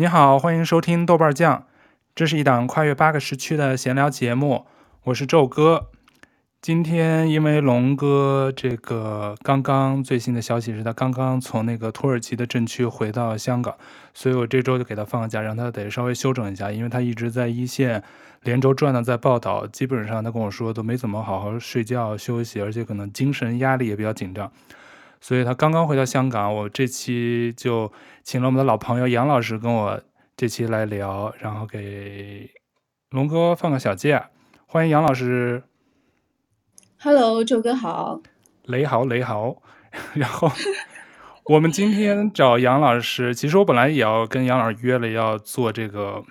你好，欢迎收听豆瓣酱，这是一档跨越八个时区的闲聊节目，我是宙哥。今天因为龙哥这个刚刚最新的消息是他刚刚从那个土耳其的镇区回到香港，所以我这周就给他放假，让他得稍微休整一下，因为他一直在一线连轴转的在报道，基本上他跟我说都没怎么好好睡觉休息，而且可能精神压力也比较紧张，所以他刚刚回到香港，我这期就请了我们的老朋友杨老师跟我这期来聊，然后给龙哥放个小假，欢迎杨老师。Hello，周哥好，雷豪雷豪，然后我们今天找杨老师，其实我本来也要跟杨老师约了要做这个，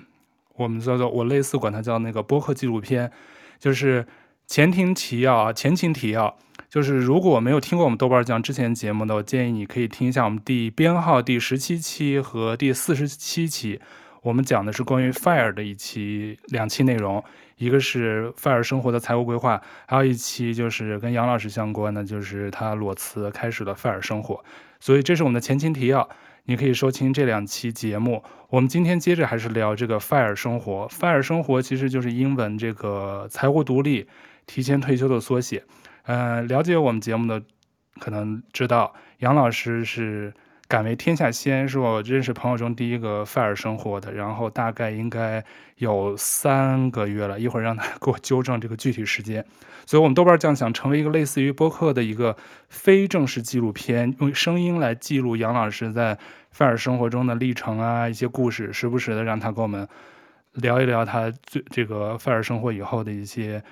我们叫做我类似管它叫那个播客纪录片，就是前庭提要啊，前情提要，就是如果没有听过我们豆瓣酱之前节目的，我建议你可以听一下我们第编号第十七期和第四十七期。我们讲的是关于 FIRE 的一期两期内容，一个是 FIRE 生活的财务规划，还有一期就是跟杨老师相关的，就是他裸辞开始了 FIRE 生活。所以这是我们的前情提要，你可以收听这两期节目。我们今天接着还是聊这个 FIRE 生活，FIRE 生活其实就是英文这个财务独立、提前退休的缩写。呃，了解我们节目的可能知道，杨老师是。敢为天下先，是我认识朋友中第一个范儿生活的，然后大概应该有三个月了，一会儿让他给我纠正这个具体时间。所以，我们豆瓣酱想成为一个类似于播客的一个非正式纪录片，用声音来记录杨老师在范儿生活中的历程啊，一些故事，时不时的让他跟我们聊一聊他最这个范儿生活以后的一些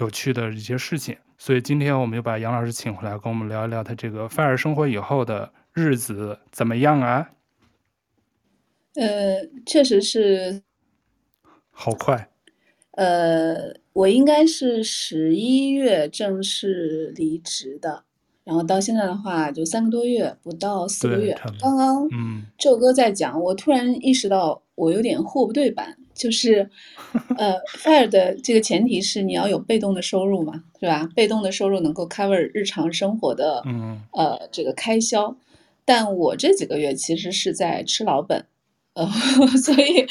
有趣的一些事情。所以，今天我们又把杨老师请回来，跟我们聊一聊他这个 FIRE 生活以后的。日子怎么样啊？呃，确实是，好快。呃，我应该是十一月正式离职的，然后到现在的话就三个多月，不到四个月。刚刚，嗯，宙哥在讲，我突然意识到我有点货不对版，就是，呃，FIRE 的这个前提是你要有被动的收入嘛，是吧？被动的收入能够 cover 日常生活的，嗯，呃，这个开销。但我这几个月其实是在吃老本，呃，所以，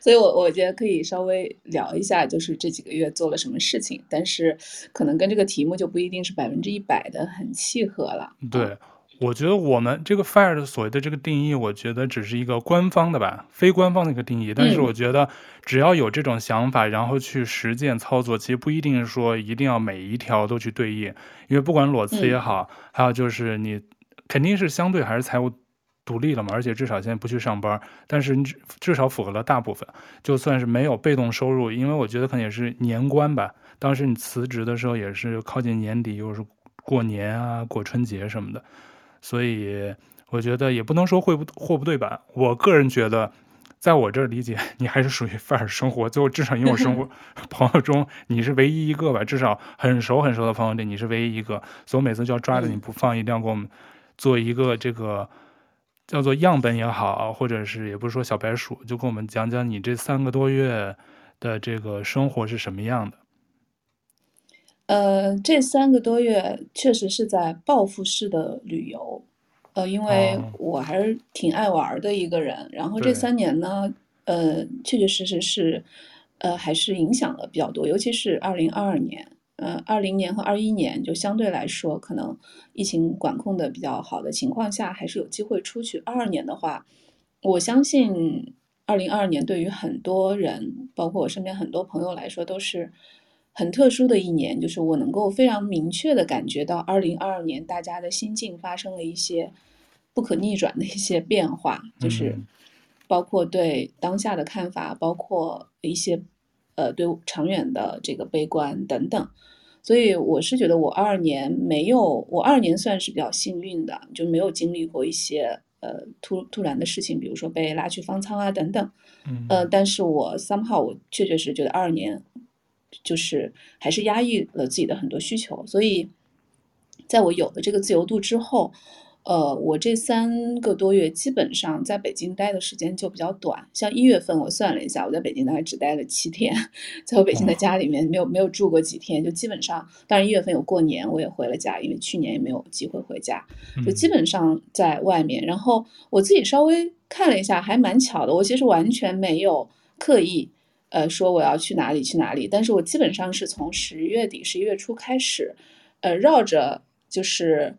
所以我我觉得可以稍微聊一下，就是这几个月做了什么事情，但是可能跟这个题目就不一定是百分之一百的很契合了。对，我觉得我们这个 FIRE 的所谓的这个定义，我觉得只是一个官方的吧，非官方的一个定义。但是我觉得只要有这种想法，然后去实践操作，其实不一定说一定要每一条都去对应，因为不管裸辞也好，还有就是你。肯定是相对还是财务独立了嘛，而且至少现在不去上班，但是至少符合了大部分。就算是没有被动收入，因为我觉得可能也是年关吧。当时你辞职的时候也是靠近年底，又是过年啊、过春节什么的，所以我觉得也不能说会不货不对版。我个人觉得，在我这儿理解，你还是属于 FIRE 生活。最后至少因为我生活 朋友中你是唯一一个吧，至少很熟很熟的朋友里你是唯一一个，所以我每次就要抓着你不放，一定要给我们。做一个这个叫做样本也好，或者是也不是说小白鼠，就跟我们讲讲你这三个多月的这个生活是什么样的。呃，这三个多月确实是在报复式的旅游，呃，因为我还是挺爱玩的一个人。哦、然后这三年呢，呃，确确实实是，呃，还是影响了比较多，尤其是二零二二年。呃，二零年和二一年就相对来说，可能疫情管控的比较好的情况下，还是有机会出去。二二年的话，我相信二零二二年对于很多人，包括我身边很多朋友来说，都是很特殊的一年。就是我能够非常明确的感觉到，二零二二年大家的心境发生了一些不可逆转的一些变化，就是包括对当下的看法，包括一些呃对长远的这个悲观等等。所以我是觉得我二二年没有，我二二年算是比较幸运的，就没有经历过一些呃突突然的事情，比如说被拉去方舱啊等等，嗯，呃，但是我 somehow 我确确实实觉得二二年就是还是压抑了自己的很多需求，所以在我有了这个自由度之后，呃，我这三个多月基本上在北京待的时间就比较短，像一月份我算了一下，我在北京大概只待了七天，在我北京的家里面没有没有住过几天，就基本上，当然一月份有过年，我也回了家，因为去年也没有机会回家，就基本上在外面。然后我自己稍微看了一下，还蛮巧的，我其实完全没有刻意呃说我要去哪里去哪里，但是我基本上是从十月底十一月初开始，呃，绕着就是。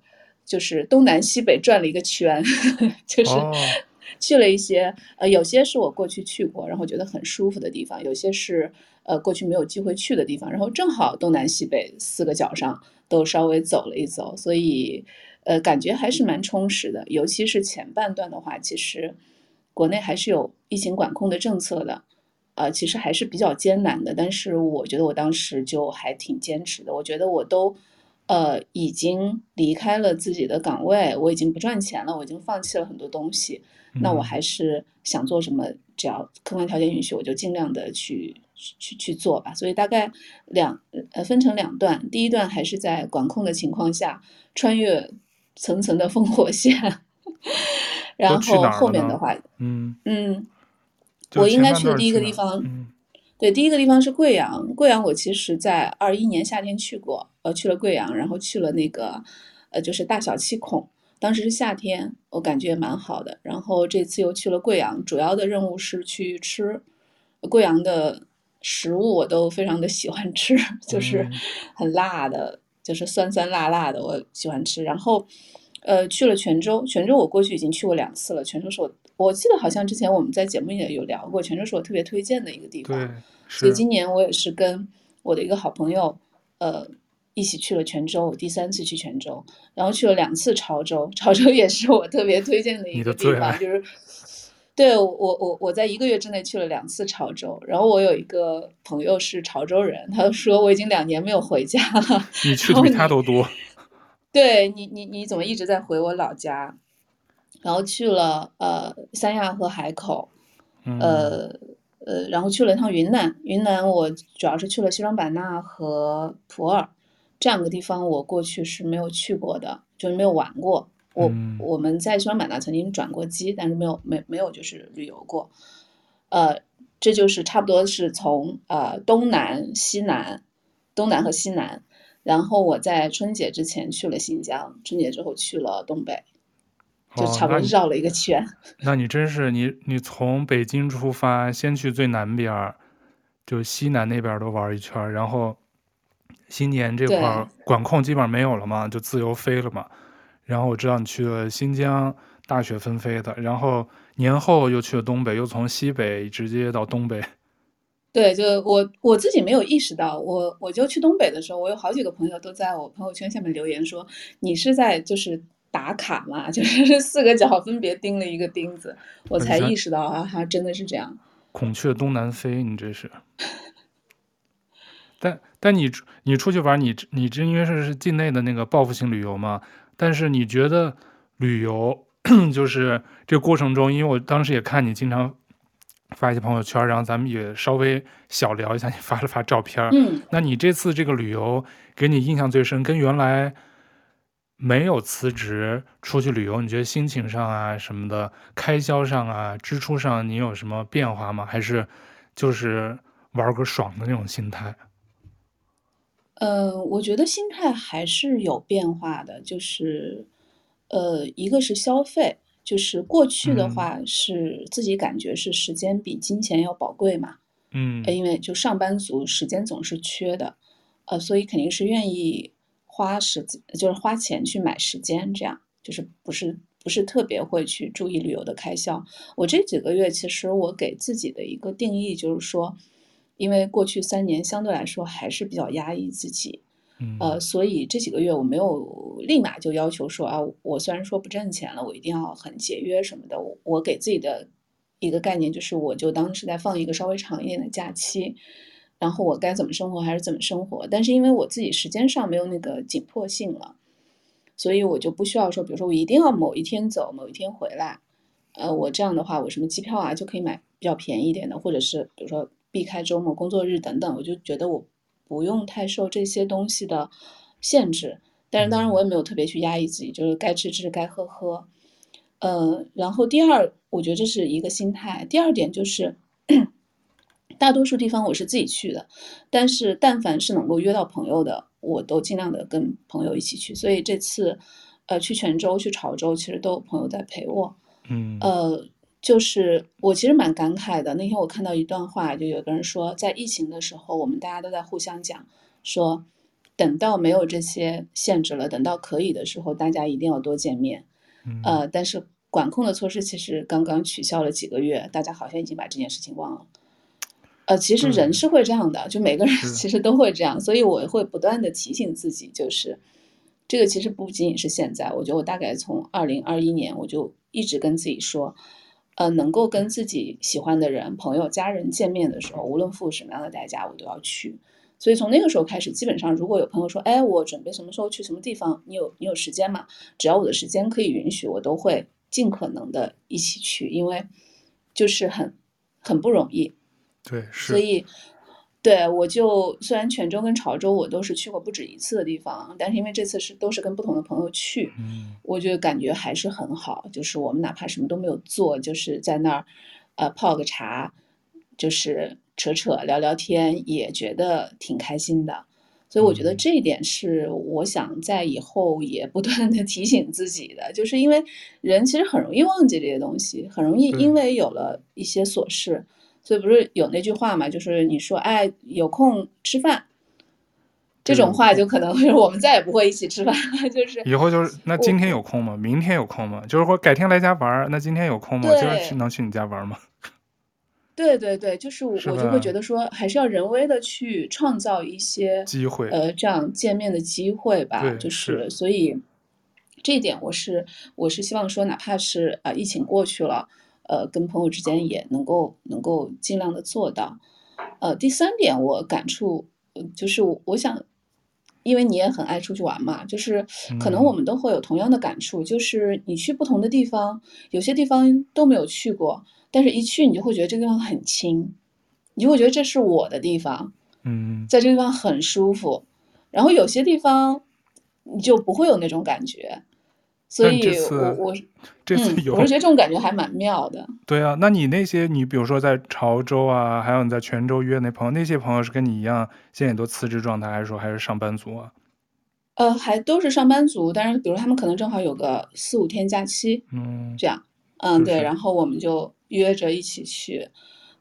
就是东南西北转了一个圈，就是 去了一些、哦、呃，有些是我过去去过，然后觉得很舒服的地方，有些是呃过去没有机会去的地方，然后正好东南西北四个角上都稍微走了一走，所以呃感觉还是蛮充实的。尤其是前半段的话，其实国内还是有疫情管控的政策的，呃，其实还是比较艰难的。但是我觉得我当时就还挺坚持的，我觉得我都。呃，已经离开了自己的岗位，我已经不赚钱了，我已经放弃了很多东西。嗯、那我还是想做什么，只要客观条件允许，我就尽量的去去去做吧。所以大概两呃分成两段，第一段还是在管控的情况下穿越层层的烽火线，然后后面的话，嗯嗯，我应该去的第一个地方。嗯对，第一个地方是贵阳。贵阳我其实在二一年夏天去过，呃，去了贵阳，然后去了那个，呃，就是大小七孔。当时是夏天，我感觉也蛮好的。然后这次又去了贵阳，主要的任务是去吃贵阳的食物，我都非常的喜欢吃，就是很辣的，就是酸酸辣辣的，我喜欢吃。然后，呃，去了泉州，泉州我过去已经去过两次了。泉州是我，我记得好像之前我们在节目也有聊过，泉州是我特别推荐的一个地方。所以今年我也是跟我的一个好朋友，呃，一起去了泉州，第三次去泉州，然后去了两次潮州，潮州也是我特别推荐的一个地方，就是，对我我我在一个月之内去了两次潮州，然后我有一个朋友是潮州人，他说我已经两年没有回家了，你去的比他都多，对你你你怎么一直在回我老家？然后去了呃三亚和海口，呃。嗯呃，然后去了一趟云南，云南我主要是去了西双版纳和普洱这两个地方，我过去是没有去过的，就是没有玩过。我、嗯、我们在西双版纳曾经转过机，但是没有没没有就是旅游过。呃，这就是差不多是从呃东南西南，东南和西南，然后我在春节之前去了新疆，春节之后去了东北。就差不多绕了一个圈。哦，那，那你真是你，你从北京出发，先去最南边，就西南那边都玩一圈，然后新年这块管控基本上没有了嘛，就自由飞了嘛。然后我知道你去了新疆，大雪纷飞的，然后年后又去了东北，又从西北直接到东北。对，就我我自己没有意识到，我我就去东北的时候，我有好几个朋友都在我朋友圈下面留言说，你是在就是。打卡嘛，就是四个角分别钉了一个钉子，我才意识到啊，哈，真的是这样。孔雀东南飞，你这是。但但你你出去玩，你你这因为是是境内的那个报复性旅游嘛？但是你觉得旅游 就是这过程中，因为我当时也看你经常发一些朋友圈，然后咱们也稍微小聊一下，你发了发照片。嗯。那你这次这个旅游给你印象最深，跟原来？没有辞职出去旅游，你觉得心情上啊什么的，开销上啊支出上，你有什么变化吗？还是就是玩个爽的那种心态？呃，我觉得心态还是有变化的，就是呃，一个是消费，就是过去的话是自己感觉是时间比金钱要宝贵嘛，嗯，因为就上班族时间总是缺的，呃，所以肯定是愿意。花时间就是花钱去买时间，这样就是不是不是特别会去注意旅游的开销。我这几个月其实我给自己的一个定义就是说，因为过去三年相对来说还是比较压抑自己，嗯，呃，所以这几个月我没有立马就要求说啊，我虽然说不挣钱了，我一定要很节约什么的。我我给自己的一个概念就是，我就当是在放一个稍微长一点的假期。然后我该怎么生活还是怎么生活，但是因为我自己时间上没有那个紧迫性了，所以我就不需要说，比如说我一定要某一天走，某一天回来，呃，我这样的话，我什么机票啊就可以买比较便宜一点的，或者是比如说避开周末、工作日等等，我就觉得我不用太受这些东西的限制。但是当然我也没有特别去压抑自己，就是该吃吃，该喝喝。呃，然后第二，我觉得这是一个心态。第二点就是，大多数地方我是自己去的，但是但凡是能够约到朋友的，我都尽量的跟朋友一起去。所以这次，呃，去泉州、去潮州，其实都有朋友在陪我。嗯，呃，就是我其实蛮感慨的。那天我看到一段话，就有个人说，在疫情的时候，我们大家都在互相讲，说等到没有这些限制了，等到可以的时候，大家一定要多见面。嗯，呃，但是。管控的措施其实刚刚取消了几个月，大家好像已经把这件事情忘了。呃，其实人是会这样的，嗯、就每个人 其实都会这样，所以我会不断的提醒自己，就是这个其实不仅仅是现在，我觉得我大概从二零二一年我就一直跟自己说，呃，能够跟自己喜欢的人、朋友、家人见面的时候，无论付什么样的代价，我都要去。所以从那个时候开始，基本上如果有朋友说，哎，我准备什么时候去什么地方，你有你有时间吗？只要我的时间可以允许，我都会。尽可能的一起去，因为就是很很不容易，对，是，所以对我就虽然泉州跟潮州我都是去过不止一次的地方，但是因为这次是都是跟不同的朋友去，嗯，我就感觉还是很好。就是我们哪怕什么都没有做，就是在那儿呃泡个茶，就是扯扯聊聊天，也觉得挺开心的。所以我觉得这一点是我想在以后也不断的提醒自己的，就是因为人其实很容易忘记这些东西，很容易因为有了一些琐事，所以不是有那句话嘛，就是你说哎有空吃饭，这种话就可能会我们再也不会一起吃饭了，就是以后就是那今天有空吗？明天有空吗？就是说改天来家玩，那今天有空吗？今儿去能去你家玩吗？对对对，就是我我就会觉得说，还是要人为的去创造一些机会，呃，这样见面的机会吧。就是所以这一点，我是我是希望说，哪怕是啊、呃、疫情过去了，呃，跟朋友之间也能够能够尽量的做到。呃，第三点我感触，就是我，我想，因为你也很爱出去玩嘛，就是可能我们都会有同样的感触，嗯、就是你去不同的地方，有些地方都没有去过。但是，一去你就会觉得这个地方很亲，你就会觉得这是我的地方，嗯，在这个地方很舒服。然后有些地方你就不会有那种感觉，所以我我这次有，嗯，我是觉得这种感觉还蛮妙的。对啊，那你那些你比如说在潮州啊，还有你在泉州约那朋友，那些朋友是跟你一样，现在也都辞职状态，还是说还是上班族啊？呃，还都是上班族，但是比如他们可能正好有个四五天假期，嗯，这样，嗯，对，然后我们就。约着一起去，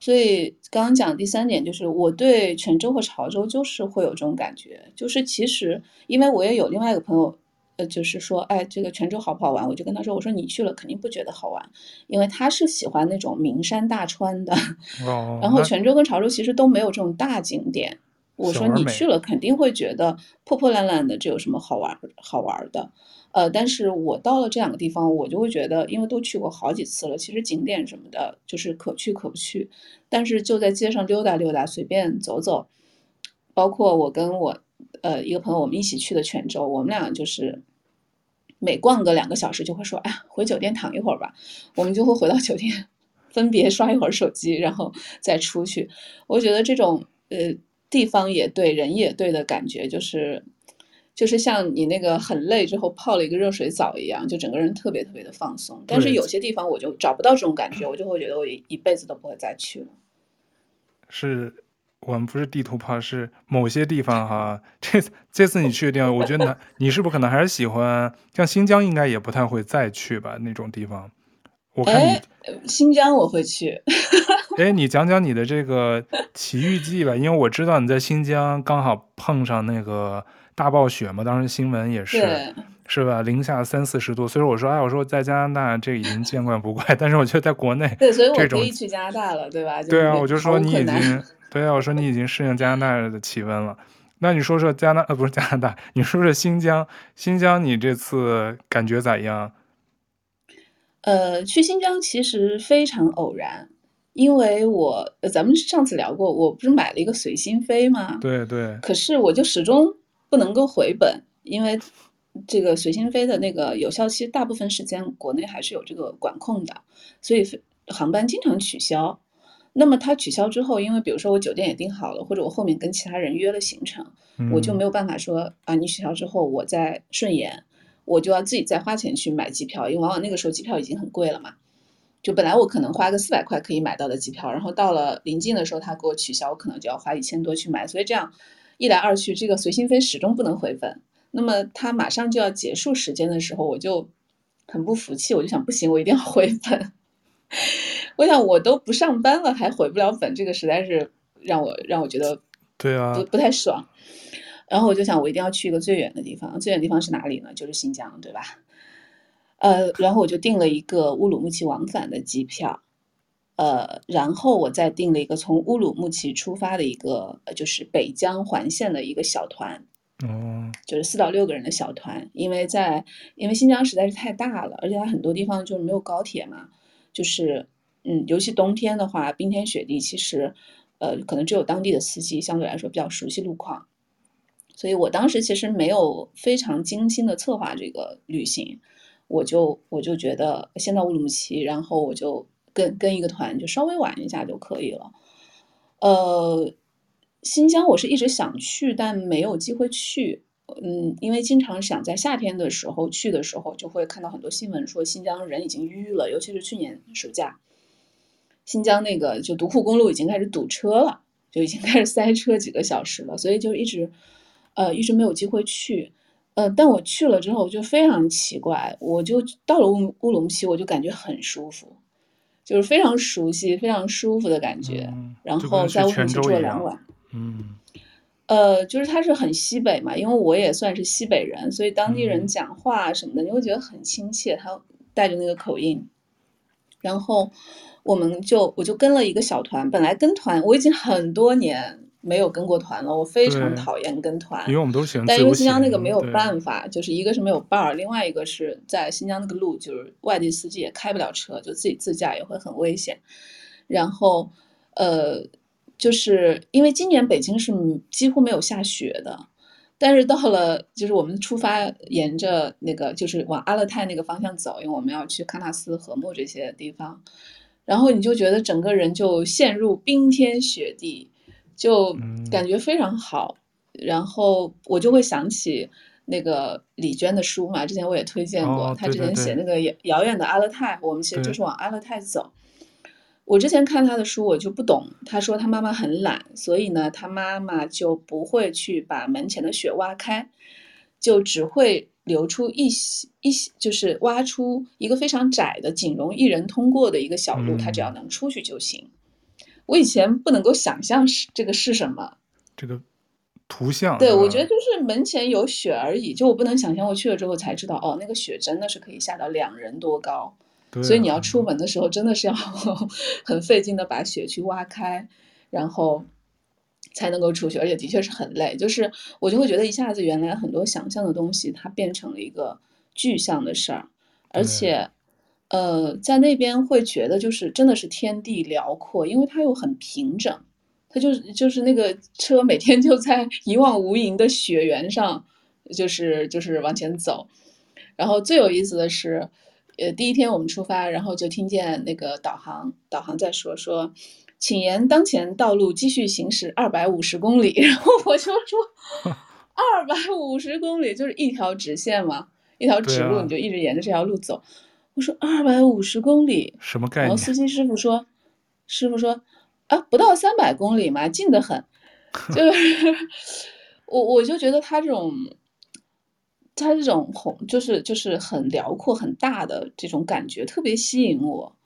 所以刚刚讲第三点就是，我对泉州和潮州就是会有这种感觉，就是其实因为我也有另外一个朋友，呃，就是说，哎，这个泉州好不好玩？我就跟他说，我说你去了肯定不觉得好玩，因为他是喜欢那种名山大川的，哦，然后泉州跟潮州其实都没有这种大景点，我说你去了肯定会觉得破破烂烂的，这有什么好玩好玩的？呃，但是我到了这两个地方，我就会觉得，因为都去过好几次了，其实景点什么的，就是可去可不去。但是就在街上溜达溜达，随便走走，包括我跟我呃一个朋友，我们一起去的泉州，我们俩就是每逛个两个小时，就会说，哎，回酒店躺一会儿吧。我们就会回到酒店，分别刷一会儿手机，然后再出去。我觉得这种呃地方也对，人也对的感觉，就是。就是像你那个很累之后泡了一个热水澡一样，就整个人特别特别的放松。但是有些地方我就找不到这种感觉，我就会觉得我一辈子都不会再去了。是我们不是地图炮，是某些地方哈。这这次你去的地方，我觉得呢，你是不是可能还是喜欢像新疆，应该也不太会再去吧？那种地方，我看你哎，新疆我会去。哎，你讲讲你的这个奇遇记吧，因为我知道你在新疆刚好碰上那个。大暴雪嘛，当时新闻也是，是吧？零下三四十度。所以我说，哎，我说在加拿大这已经见惯不怪，但是我觉得在国内，对，所以我可以去加拿大了，对吧？对啊，我就说你已经，对啊，我说你已经适应加拿大的气温了。那你说说加拿，呃，不是加拿大，你说说新疆，新疆你这次感觉咋样？呃，去新疆其实非常偶然，因为我咱们上次聊过，我不是买了一个随心飞吗？对对。可是我就始终。不能够回本，因为这个随心飞的那个有效期，大部分时间国内还是有这个管控的，所以航班经常取消。那么它取消之后，因为比如说我酒店也订好了，或者我后面跟其他人约了行程，嗯、我就没有办法说啊，你取消之后我再顺延，我就要自己再花钱去买机票，因为往往那个时候机票已经很贵了嘛。就本来我可能花个四百块可以买到的机票，然后到了临近的时候他给我取消，我可能就要花一千多去买，所以这样一来二去，这个随心飞始终不能回本。那么他马上就要结束时间的时候，我就很不服气，我就想不行，我一定要回本。我想我都不上班了，还回不了本，这个实在是让我让我觉得对啊，不不太爽。然后我就想，我一定要去一个最远的地方。最远的地方是哪里呢？就是新疆，对吧？呃，然后我就订了一个乌鲁木齐往返的机票，呃，然后我再订了一个从乌鲁木齐出发的一个，就是北疆环线的一个小团，哦，就是四到六个人的小团。因为在因为新疆实在是太大了，而且它很多地方就是没有高铁嘛。就是，嗯，尤其冬天的话，冰天雪地，其实，呃，可能只有当地的司机相对来说比较熟悉路况，所以我当时其实没有非常精心的策划这个旅行，我就我就觉得先到乌鲁木齐，然后我就跟跟一个团就稍微玩一下就可以了。呃，新疆我是一直想去，但没有机会去。嗯，因为经常想在夏天的时候去的时候，就会看到很多新闻说新疆人已经淤了，尤其是去年暑假，新疆那个就独库公路已经开始堵车了，就已经开始塞车几个小时了，所以就一直，呃，一直没有机会去。呃，但我去了之后就非常奇怪，我就到了乌乌鲁木齐，我就感觉很舒服，就是非常熟悉、非常舒服的感觉。嗯、然后在乌鲁木齐住了两晚。嗯。呃，就是它是很西北嘛，因为我也算是西北人，所以当地人讲话什么的，你会觉得很亲切，他带着那个口音。然后我们就我就跟了一个小团，本来跟团我已经很多年没有跟过团了，我非常讨厌跟团，因为我们都喜欢。但因为新疆那个没有办法，就是一个是没有伴儿，另外一个是在新疆那个路就是外地司机也开不了车，就自己自驾也会很危险。然后，呃。就是因为今年北京是几乎没有下雪的，但是到了就是我们出发沿着那个就是往阿勒泰那个方向走，因为我们要去喀纳斯禾木这些地方，然后你就觉得整个人就陷入冰天雪地，就感觉非常好。嗯、然后我就会想起那个李娟的书嘛，之前我也推荐过，她、哦、之前写那个遥遥远的阿勒泰，我们其实就是往阿勒泰走。我之前看他的书，我就不懂。他说他妈妈很懒，所以呢，他妈妈就不会去把门前的雪挖开，就只会留出一一就是挖出一个非常窄的、仅容一人通过的一个小路，他只要能出去就行。嗯、我以前不能够想象是这个是什么，这个图像。对，我觉得就是门前有雪而已，就我不能想象。我去了之后才知道，哦，那个雪真的是可以下到两人多高。所以你要出门的时候，真的是要 很费劲的把雪去挖开，然后才能够出去，而且的确是很累。就是我就会觉得一下子，原来很多想象的东西，它变成了一个具象的事儿，而且，呃，在那边会觉得就是真的是天地辽阔，因为它又很平整，它就是就是那个车每天就在 一望无垠的雪原上，就是就是往前走，然后最有意思的是。呃，第一天我们出发，然后就听见那个导航导航在说说，请沿当前道路继续行驶二百五十公里。然后我就说，二百五十公里就是一条直线嘛，一条直路，你就一直沿着这条路走。啊、我说二百五十公里什么概念？然后司机师傅说，师傅说啊，不到三百公里嘛，近得很。就是我我就觉得他这种。他这种红就是就是很辽阔很大的这种感觉特别吸引我，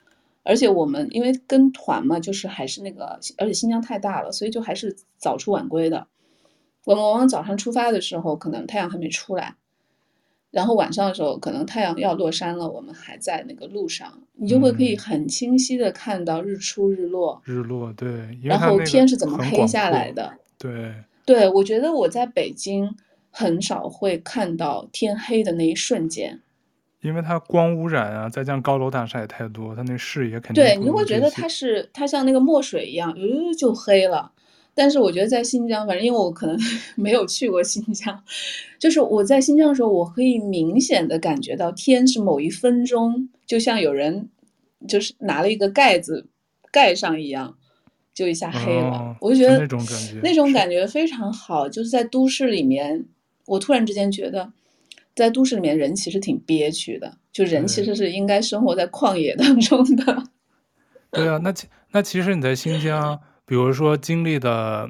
而且我们因为跟团嘛，就是还是那个，而且新疆太大了，所以就还是早出晚归的。我们往往早上出发的时候，可能太阳还没出来，然后晚上的时候，可能太阳要落山了，我们还在那个路上，你就会可以很清晰的看到日出日落。日落，对。然后天是怎么黑下来的？对。对，我觉得我在北京。很少会看到天黑的那一瞬间，因为它光污染啊，再加上高楼大厦也太多，它那视野肯定对，你会觉得它是它像那个墨水一样，呃，就黑了。但是我觉得在新疆，反正因为我可能 没有去过新疆，就是我在新疆的时候，我可以明显的感觉到天是某一分钟，就像有人就是拿了一个盖子盖上一样，就一下黑了。哦、我就觉得那种感觉，那种感觉非常好。就是在都市里面，我突然之间觉得，在都市里面人其实挺憋屈的，就人其实是应该生活在旷野当中的。对啊，那其那其实你在新疆，比如说经历的，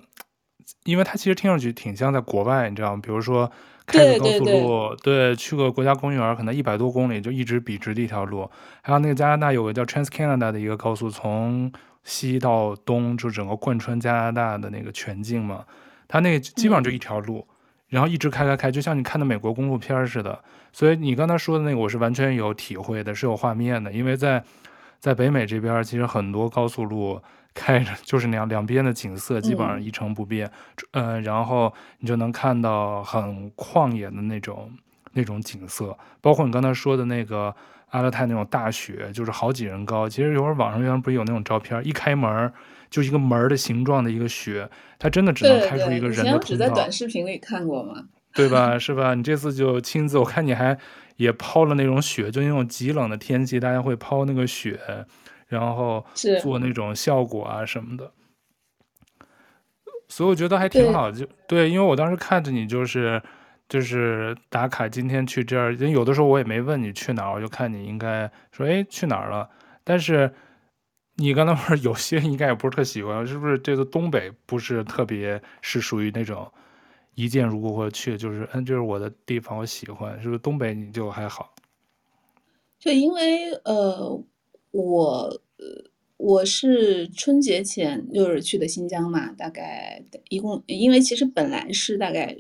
因为它其实听上去挺像在国外，你知道吗？比如说。开个高速路，对，去个国家公园，可能一百多公里就一直笔直的一条路。还有那个加拿大有个叫 Trans Canada 的一个高速，从西到东就整个贯穿加拿大的那个全境嘛。它那个基本上就一条路，嗯，然后一直开开开，就像你看的美国公路片似的。所以你刚才说的那个，我是完全有体会的，是有画面的。因为在在北美这边，其实很多高速路。开着就是那样，两边的景色基本上一成不变，嗯、呃，然后你就能看到很旷野的那种那种景色，包括你刚才说的那个阿勒泰那种大雪，就是好几人高。其实有会儿网上原来不是有那种照片，一开门就是一个门的形状的一个雪，它真的只能开出一个人的通道。只在短视频里看过吗？对吧？是吧？你这次就亲自，我看你还也抛了那种雪，就那种极冷的天气，大家会抛那个雪。然后做那种效果啊什么的，所以我觉得还挺好。就对，因为我当时看着你就是就是打卡，今天去这儿。因为有的时候我也没问你去哪儿，我就看你应该说哎去哪儿了。但是你刚才说有些应该也不是特喜欢，是不是？这个东北不是特别是属于那种一见如故或者去就是嗯，就是我的地方，我喜欢。是不是东北你就还好？就因为呃。我呃，我是春节前就是去的新疆嘛，大概一共，因为其实本来是大概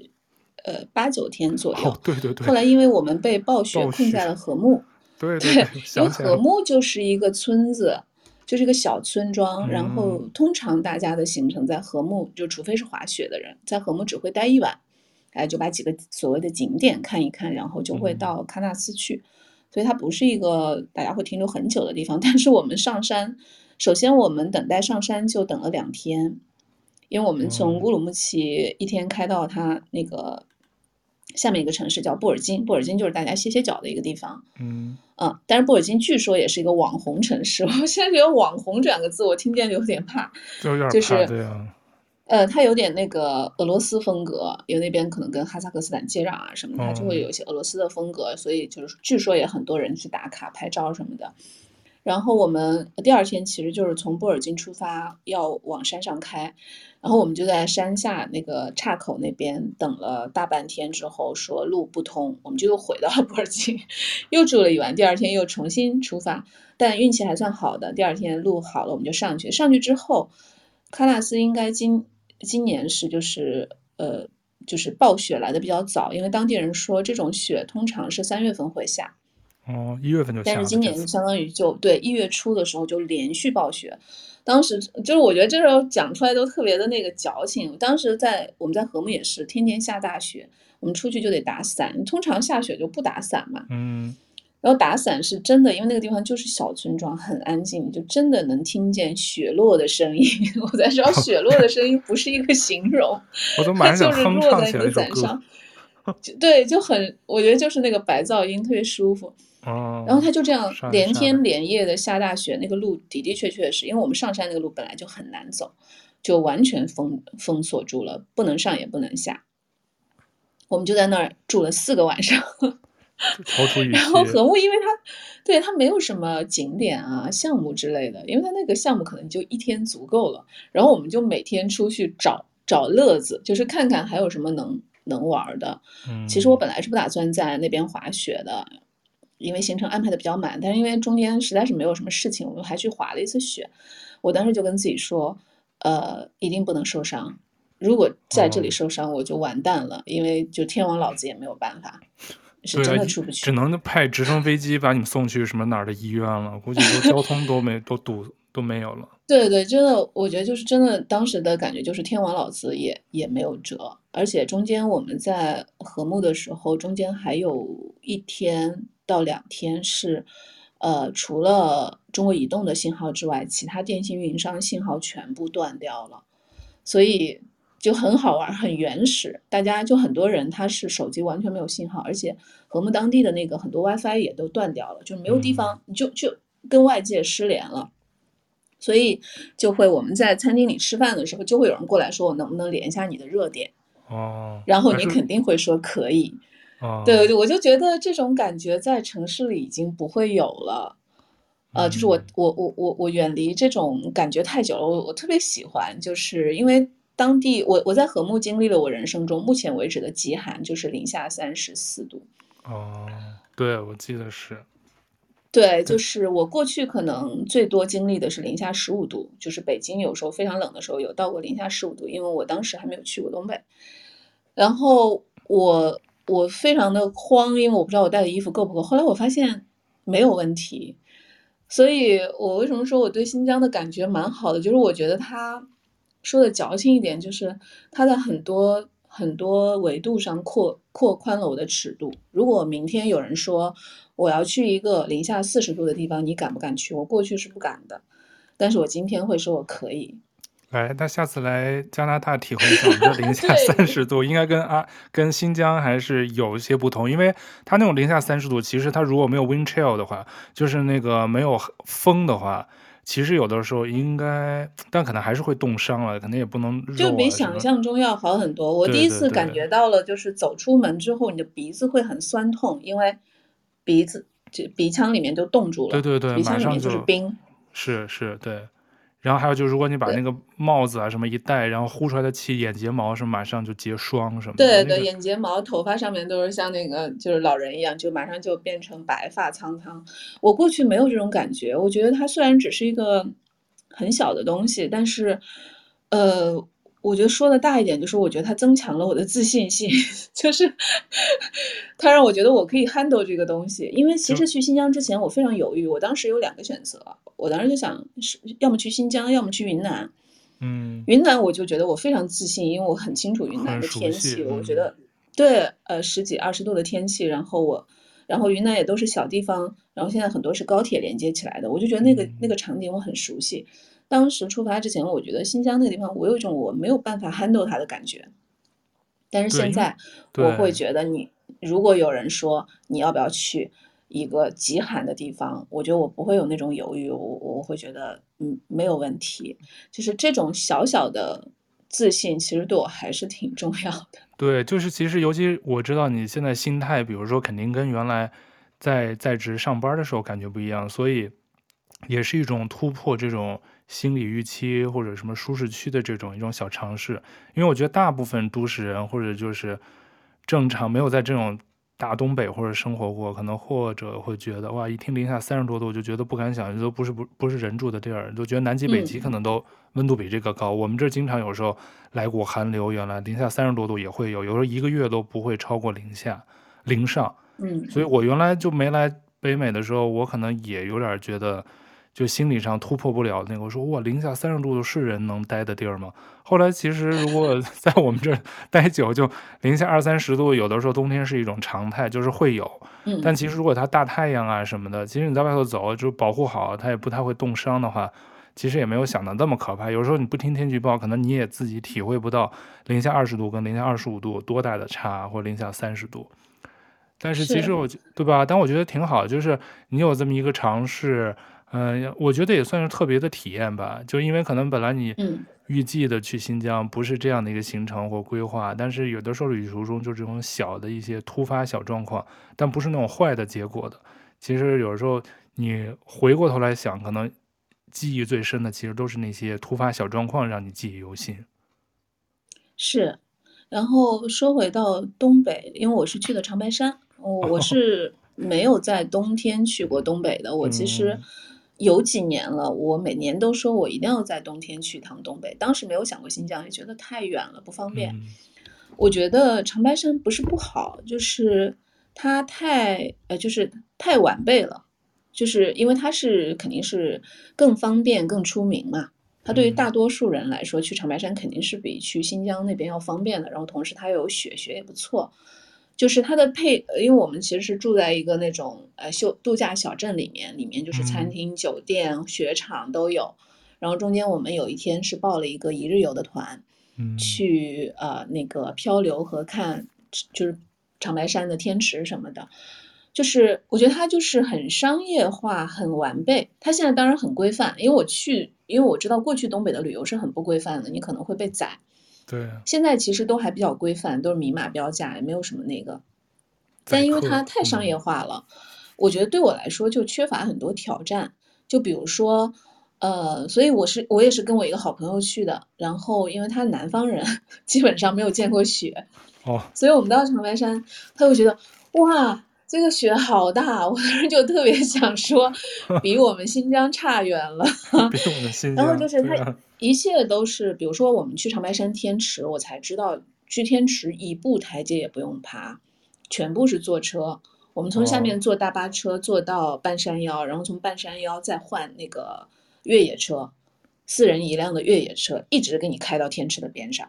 呃八九天左右，哦，对对对。后来因为我们被暴雪困在了禾木，对对，对，因为和木就是一个村子，就是一个小村庄，然后通常大家的行程在和木，就除非是滑雪的人，在和木只会待一晚，哎，就把几个所谓的景点看一看，然后就会到喀纳斯去。嗯所以它不是一个大家会停留很久的地方，但是我们上山，首先我们等待上山就等了两天，因为我们从乌鲁木齐一天开到它那个下面一个城市叫布尔津，布尔津就是大家歇歇脚的一个地方。嗯，嗯，但是布尔津据说也是一个网红城市，我现在觉得“网红”这两个字我听见有点怕，就有点怕，就是对啊。呃，它有点那个俄罗斯风格，因为那边可能跟哈萨克斯坦接壤啊什么的，它就会有一些俄罗斯的风格，所以就是据说也很多人去打卡拍照什么的。然后我们第二天其实就是从布尔津出发，要往山上开，然后我们就在山下那个岔口那边等了大半天之后，说路不通，我们就又回到了布尔津，又住了一晚，第二天又重新出发，但运气还算好的，第二天路好了，我们就上去，上去之后，喀纳斯应该今。今年是就是呃就是暴雪来的比较早，因为当地人说这种雪通常是三月份会下，哦，一月份就下。但是今年相当于就对一月初的时候就连续暴雪，当时就是我觉得这时候讲出来都特别的那个矫情。当时在我们在和睦也是天天下大雪，我们出去就得打伞，通常下雪就不打伞嘛。嗯。然后打伞是真的，因为那个地方就是小村庄，很安静，就真的能听见雪落的声音。我在说雪落的声音不是一个形容，我都蛮想哼唱起来这首歌。对，就很，我觉得就是那个白噪音特别舒服。哦。然后他就这样连天连夜的下大雪，那个路的的确确是因为我们上山那个路本来就很难走，就完全封封锁住了，不能上也不能下。我们就在那儿住了四个晚上。然后和木，因为它对它没有什么景点啊、项目之类的，因为它那个项目可能就一天足够了。然后我们就每天出去找找乐子，就是看看还有什么能能玩的。嗯，其实我本来是不打算在那边滑雪的，因为行程安排的比较满。但是因为中间实在是没有什么事情，我们还去滑了一次雪。我当时就跟自己说，呃，一定不能受伤。如果在这里受伤，我就完蛋了，因为就天王老子也没有办法。是真的出不去，只能派直升飞机把你们送去什么哪儿的医院了？估计都交通都没都堵都没有了。对对，真的，我觉得就是真的，当时的感觉就是天王老子也也没有辙。而且中间我们在和睦的时候，中间还有一天到两天是，呃，除了中国移动的信号之外，其他电信运营商信号全部断掉了，所以。就很好玩，很原始。大家就很多人，他是手机完全没有信号，而且和睦当地的那个很多 WiFi 也都断掉了，就没有地方，就就跟外界失联了。所以就会我们在餐厅里吃饭的时候，就会有人过来说，我能不能连一下你的热点？哦，然后你肯定会说可以。哦，对，我就觉得这种感觉在城市里已经不会有了。呃，就是我我我我我远离这种感觉太久了，我我特别喜欢，就是因为当地我我在禾木经历了我人生中目前为止的极寒，就是零下三十四度。哦，对，我记得是。对，就是我过去可能最多经历的是零下十五度，就是北京有时候非常冷的时候有到过零下十五度，因为我当时还没有去过东北。然后我我非常的慌，因为我不知道我带的衣服够不够。后来我发现没有问题，所以我为什么说我对新疆的感觉蛮好的？就是我觉得他说的矫情一点，就是他在很多很多维度上扩扩宽了我的尺度。如果明天有人说，我要去一个零下四十度的地方，你敢不敢去？我过去是不敢的，但是我今天会说我可以。来，那下次来加拿大体会一下，我们这零下三十度，应该跟啊跟新疆还是有一些不同，因为它那种零下三十度，其实它如果没有 wind chill 的话，就是那个没有风的话，其实有的时候应该，但可能还是会冻伤了，可能也不能、啊、就比想象中要好很多。我第一次感觉到了，就是走出门之后，你的鼻子会很酸痛，因为。鼻子就鼻腔里面就冻住了，对对对，鼻腔里面就是冰，是是，对。然后还有就是，如果你把那个帽子啊什么一戴，然后呼出来的气，眼睫毛什么马上就结霜什么的。对对，那个、眼睫毛、头发上面都是像那个就是老人一样，就马上就变成白发苍苍。我过去没有这种感觉，我觉得它虽然只是一个很小的东西，但是呃。我觉得说的大一点，就是我觉得它增强了我的自信心，就是它让我觉得我可以 handle 这个东西。因为其实去新疆之前，我非常犹豫。我当时有两个选择，我当时就想是要么去新疆，要么去云南。嗯，云南我就觉得我非常自信，因为我很清楚云南的天气。我觉得对，呃，十几二十度的天气，然后我，然后云南也都是小地方，然后现在很多是高铁连接起来的，我就觉得那个、嗯、那个场景我很熟悉。当时出发之前，我觉得新疆那个地方，我有一种我没有办法 handle 它的感觉。但是现在，我会觉得你如果有人说你要不要去一个极寒的地方，我觉得我不会有那种犹豫，我我会觉得嗯没有问题。就是这种小小的自信，其实对我还是挺重要的。对，就是其实尤其我知道你现在心态，比如说肯定跟原来在在职上班的时候感觉不一样，所以也是一种突破这种。心理预期或者什么舒适区的这种一种小尝试，因为我觉得大部分都市人或者就是正常没有在这种大东北或者生活过，可能或者会觉得哇，一听零下三十多度就觉得不敢想，都不是不不是人住的地儿，都觉得南极北极可能都温度比这个高。嗯、我们这经常有时候来股寒流，原来零下三十多度也会有，有时候一个月都不会超过零下零上。嗯，所以我原来就没来北美的时候，我可能也有点觉得。就心理上突破不了那个，我说哇，零下三十度是人能待的地儿吗？后来其实如果 在我们这儿待久，就零下二三十度，有的时候冬天是一种常态，就是会有。但其实如果它大太阳啊什么的，其实你在外头走，就保护好，它也不太会冻伤的话，其实也没有想的那么可怕。有时候你不听天气预报，可能你也自己体会不到零下二十度跟零下二十五度多大的差，或者零下三十度。但是其实我对吧？但我觉得挺好，就是你有这么一个尝试。嗯，我觉得也算是特别的体验吧。就因为可能本来你预计的去新疆不是这样的一个行程或规划，但是有的时候旅途中就这种小的一些突发小状况，但不是那种坏的结果的。其实有时候你回过头来想，可能记忆最深的其实都是那些突发小状况让你记忆犹新。是，然后说回到东北，因为我是去的长白山，我 是没有在冬天去过东北的。我其实。有几年了，我每年都说我一定要在冬天去一趟东北。当时没有想过新疆，也觉得太远了，不方便。嗯、我觉得长白山不是不好，就是它太呃，就是太完备了，就是因为它是肯定是更方便、更出名嘛。它对于大多数人来说，去长白山肯定是比去新疆那边要方便的。然后同时它又有雪，雪也不错。就是它的配，因为我们其实是住在一个那种呃休度假小镇里面，里面就是餐厅、嗯、酒店、雪场都有。然后中间我们有一天是报了一个一日游的团，嗯、去呃那个漂流和看就是长白山的天池什么的。就是我觉得它就是很商业化、很完备。它现在当然很规范，因为我去因为我知道过去东北的旅游是很不规范的，你可能会被宰。对。现在其实都还比较规范，都是明码标价，也没有什么那个。但因为它太商业化了，嗯，我觉得对我来说就缺乏很多挑战。就比如说，呃，所以我是我也是跟我一个好朋友去的，然后因为他是南方人，基本上没有见过雪，哦，所以我们到长白山，他会觉得哇，这个雪好大，我当时就特别想说，比我们新疆差远了。比我们新疆。然后就是它一切都是，比如说我们去长白山天池，我才知道去天池一步台阶也不用爬。全部是坐车，我们从下面坐大巴车坐到半山腰，哦，然后从半山腰再换那个越野车，四人一辆的越野车，一直给你开到天池的边上。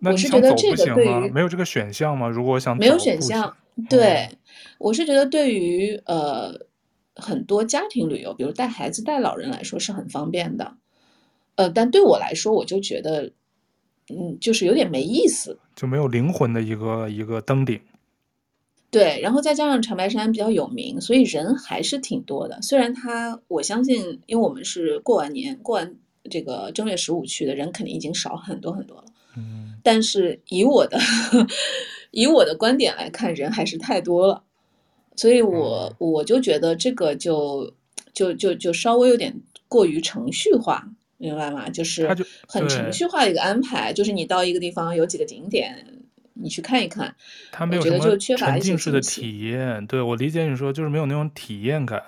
我是觉得这个对于没有这个选项吗？如果我想没有选项，对，哦，我是觉得对于呃很多家庭旅游，比如带孩子带老人来说是很方便的，呃，但对我来说，我就觉得嗯，就是有点没意思，就没有灵魂的一个一个登顶。对，然后再加上长白山比较有名，所以人还是挺多的。虽然他，我相信，因为我们是过完年，过完这个正月十五去的，人肯定已经少很多很多了。嗯，但是以我的以我的观点来看，人还是太多了，所以我我就觉得这个就就就就稍微有点过于程序化，明白吗？就是很程序化的一个安排，就，就是你到一个地方有几个景点。你去看一看，他没有什么沉浸式的体验。对，我理解你说，就是没有那种体验感，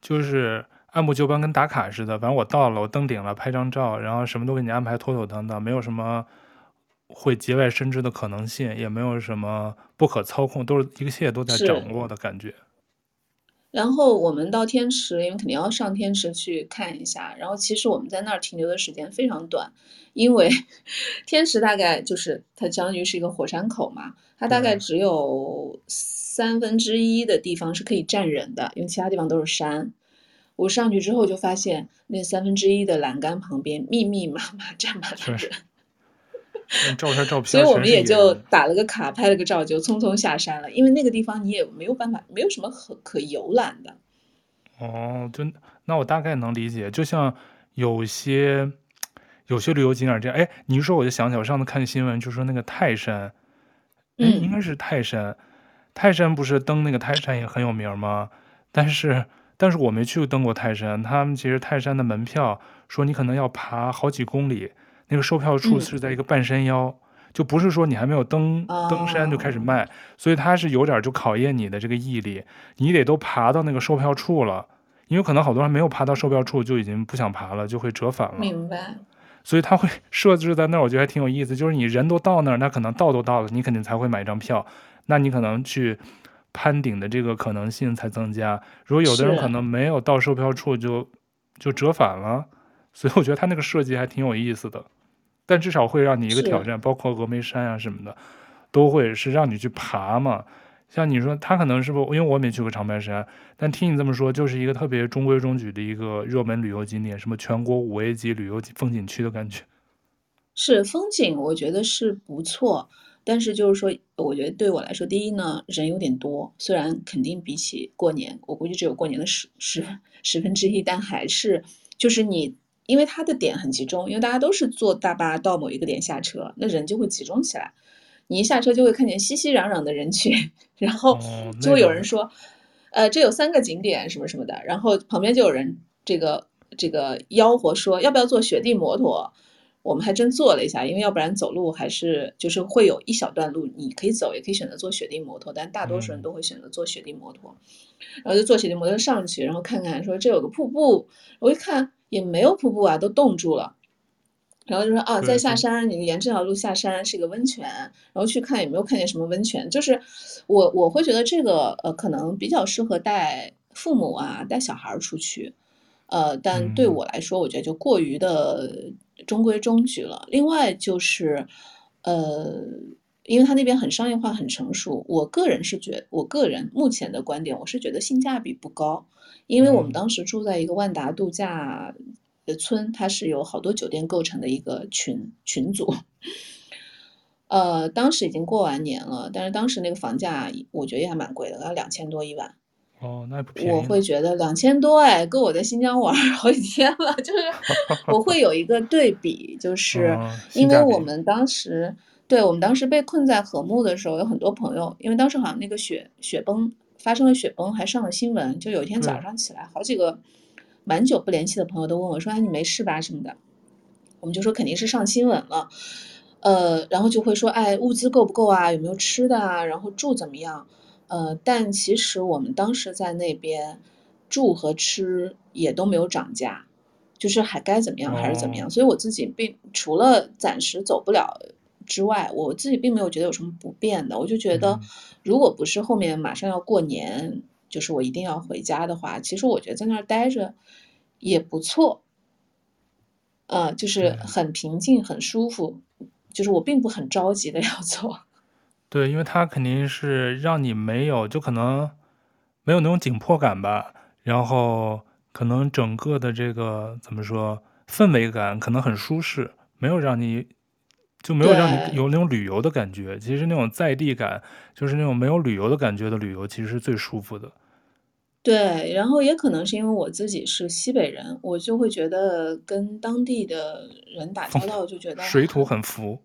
就是按部就班跟打卡似的。反正我到了，我登顶了，拍张照，然后什么都给你安排妥妥当当，没有什么会节外生枝的可能性，也没有什么不可操控，都是一切都在掌握的感觉。然后我们到天池，因为肯定要上天池去看一下。然后其实我们在那儿停留的时间非常短，因为 天池大概就是它相当于是一个火山口嘛，它大概只有三分之一的地方是可以站人的，因为其他地方都是山。我上去之后就发现，那三分之一的栏杆旁边密密麻麻站满了人。照片照片，所以我们也就打了个卡，拍了个照，就匆匆下山了。因为那个地方你也没有办法，没有什么可可游览的。哦，就那我大概能理解。就像有些有些旅游景点这样，哎，你一说我就想起来，我上次看新闻就说那个泰山，嗯，应该是泰山。泰山不是登那个泰山也很有名吗？但是但是我没去登过泰山。他们其实泰山的门票说你可能要爬好几公里。那个售票处是在一个半山腰，嗯、就不是说你还没有登登山就开始卖，哦，所以它是有点就考验你的这个毅力，你得都爬到那个售票处了，因为可能好多人没有爬到售票处就已经不想爬了，就会折返了。明白。所以他会 设置在那儿，我觉得还挺有意思，就是你人都到那儿，那可能到都到了，你肯定才会买一张票，那你可能去攀顶的这个可能性才增加。如果有的人可能没有到售票处就就折返了。所以我觉得他那个设计还挺有意思的，但至少会让你一个挑战，包括峨眉山啊什么的，都会是让你去爬嘛。像你说他可能是不，因为我没去过长白山，但听你这么说，就是一个特别中规中矩的一个热门旅游景点，什么全国五 A 级旅游风景区的感觉。是风景，我觉得是不错，但是就是说，我觉得对我来说，第一呢，人有点多，虽然肯定比起过年，我估计只有过年的十十 十分之一，但还是就是你。因为它的点很集中，因为大家都是坐大巴到某一个点下车，那人就会集中起来。你一下车就会看见熙熙攘攘的人群，然后就会有人说：“哦那个、呃，这有三个景点什么什么的。”然后旁边就有人这个这个吆喝说：“要不要坐雪地摩托？”我们还真坐了一下，因为要不然走路还是就是会有一小段路你可以走，也可以选择坐雪地摩托，但大多数人都会选择坐雪地摩托。嗯、然后就坐雪地摩托上去，然后看看说这有个瀑布，我一看。也没有瀑布啊，都冻住了。然后就说啊，在下山，你沿这条路下山是一个温泉，然后去看也没有看见什么温泉。就是我我会觉得这个呃可能比较适合带父母啊带小孩出去，呃，但对我来说，我觉得就过于的中规中矩了。另外就是呃，因为他那边很商业化，很成熟，我个人是觉，我个人目前的观点，我是觉得性价比不高。因为我们当时住在一个万达度假的村，它是由好多酒店构成的一个群群组。呃，当时已经过完年了，但是当时那个房价我觉得也还蛮贵的，要两千多一晚。哦，那不便宜。我会觉得两千多哎，够我在新疆玩好几天了。就是我会有一个对比，就是因为我们当时，对，我们当时被困在和木的时候，有很多朋友，因为当时好像那个雪雪崩发生了雪崩，还上了新闻。就有一天早上起来，好几个蛮久不联系的朋友都问我说：“哎，你没事吧？什么的？”我们就说肯定是上新闻了。呃，然后就会说：“哎，物资够不够啊？有没有吃的啊？然后住怎么样？”呃，但其实我们当时在那边住和吃也都没有涨价，就是还该怎么样还是怎么样。哦、所以我自己并除了暂时走不了之外，我自己并没有觉得有什么不便的。我就觉得，如果不是后面马上要过年，嗯、就是我一定要回家的话，其实我觉得在那儿待着也不错。呃，就是很平静，很舒服，就是我并不很着急的 要走。对，因为它肯定是让你没有，就可能没有那种紧迫感吧。然后可能整个的这个怎么说，氛围感可能很舒适，没有让你就没有让你有那种旅游的感觉。其实那种在地感，就是那种没有旅游的感觉的旅游，其实是最舒服的。对，然后也可能是因为我自己是西北人，我就会觉得跟当地的人打交道，就觉得水土很服。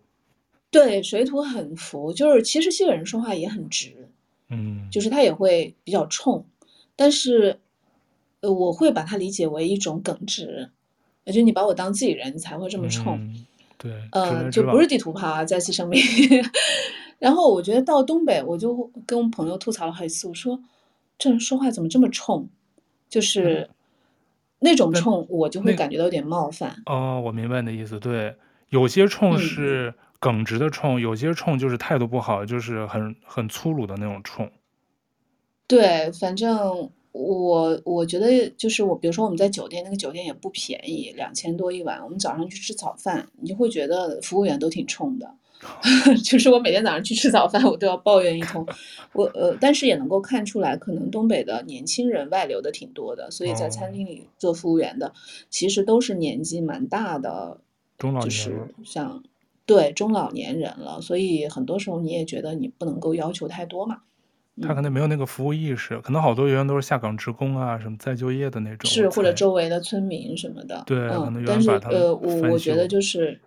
对，水土很服，就是其实西北人说话也很直，嗯，就是他也会比较冲，但是，呃，我会把它理解为一种耿直，也就你把我当自己人，你才会这么冲，嗯、对，呃，就不是地图炮啊，再次声明。然后我觉得到东北，我就跟朋友吐槽了好几次，我说这人说话怎么这么冲，就是、嗯、那种冲，我就会感觉到有点冒犯。哦，我明白你的意思，对，有些冲是。嗯耿直的冲，有些冲就是态度不好，就是很很粗鲁的那种冲。对，反正我我觉得就是我，比如说我们在酒店，那个酒店也不便宜，两千多一晚。我们早上去吃早饭，你就会觉得服务员都挺冲的。就是我每天早上去吃早饭，我都要抱怨一通。我呃，但是也能够看出来，可能东北的年轻人外流的挺多的，所以在餐厅里做服务员的，其实都是年纪蛮大的，就是像。对，中老年人了，所以很多时候你也觉得你不能够要求太多嘛。他可能没有那个服务意识，嗯、可能好多员都是下岗职工啊，什么再就业的那种。是，或者周围的村民什么的。对，嗯，但是呃，我我觉得就是，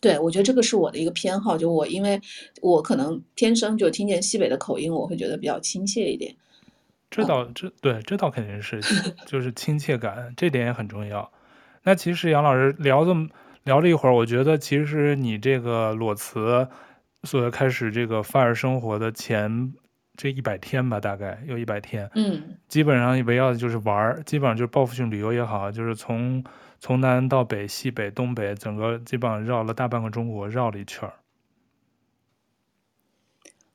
对，我觉得这个是我的一个偏好，就我因为我可能天生就听见西北的口音，我会觉得比较亲切一点。这倒这对，这倒肯定是，就是亲切感，这点也很重要。那其实杨老师聊这么。聊了一会儿，我觉得其实你这个裸辞，所开始这个 FIRE 生活的前这一百天吧，大概有一百天，嗯，基本上围绕的就是玩儿，基本上就是报复性旅游也好，就是从从南到北、西北、东北，整个基本上绕了大半个中国，绕了一圈儿。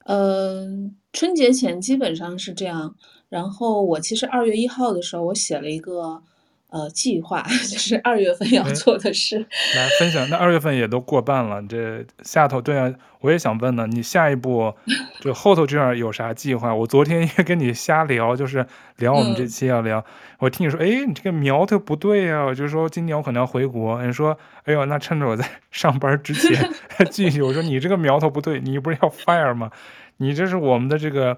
嗯、呃，春节前基本上是这样，然后我其实二月一号的时候，我写了一个。呃，计划 就是二月份要做的事。来分享，那二月份也都过半了，这下头对啊，我也想问呢，你下一步 就后头这样有啥计划？我昨天也跟你瞎聊，就是聊我们这期要聊，嗯、我听你说，哎，你这个苗头不对呀、啊，我就说今年我可能要回国。你说，哎呦，那趁着我在 上班之前继续。我说你这个苗头不对，你不是要 fire 吗？你这是我们的这个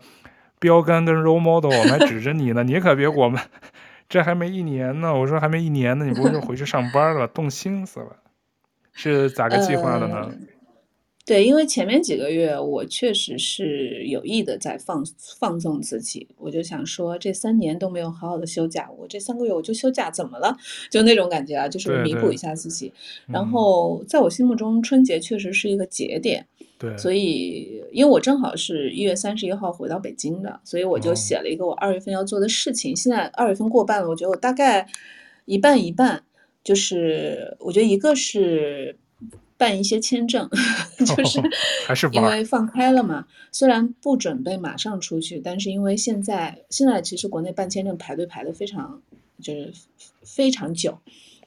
标杆跟 role model，我们还指着你呢，你可别我们。这还没一年呢，我说还没一年呢，你不会就回去上班了，动心思了，是咋个计划的呢？呃，对，因为前面几个月我确实是有意的在放放纵自己，我就想说这三年都没有好好的休假，我这三个月我就休假，怎么了？就那种感觉啊，就是弥补一下自己。然后在我心目中，春节确实是一个节点。对，所以因为我正好是一月三十一号回到北京的，所以我就写了一个我二月份要做的事情。哦、现在二月份过半了，我觉得我大概一半一半，就是我觉得一个是办一些签证，就是因为放开了嘛。虽然不准备马上出去，但是因为现在现在其实国内办签证排队排的非常就是非常久。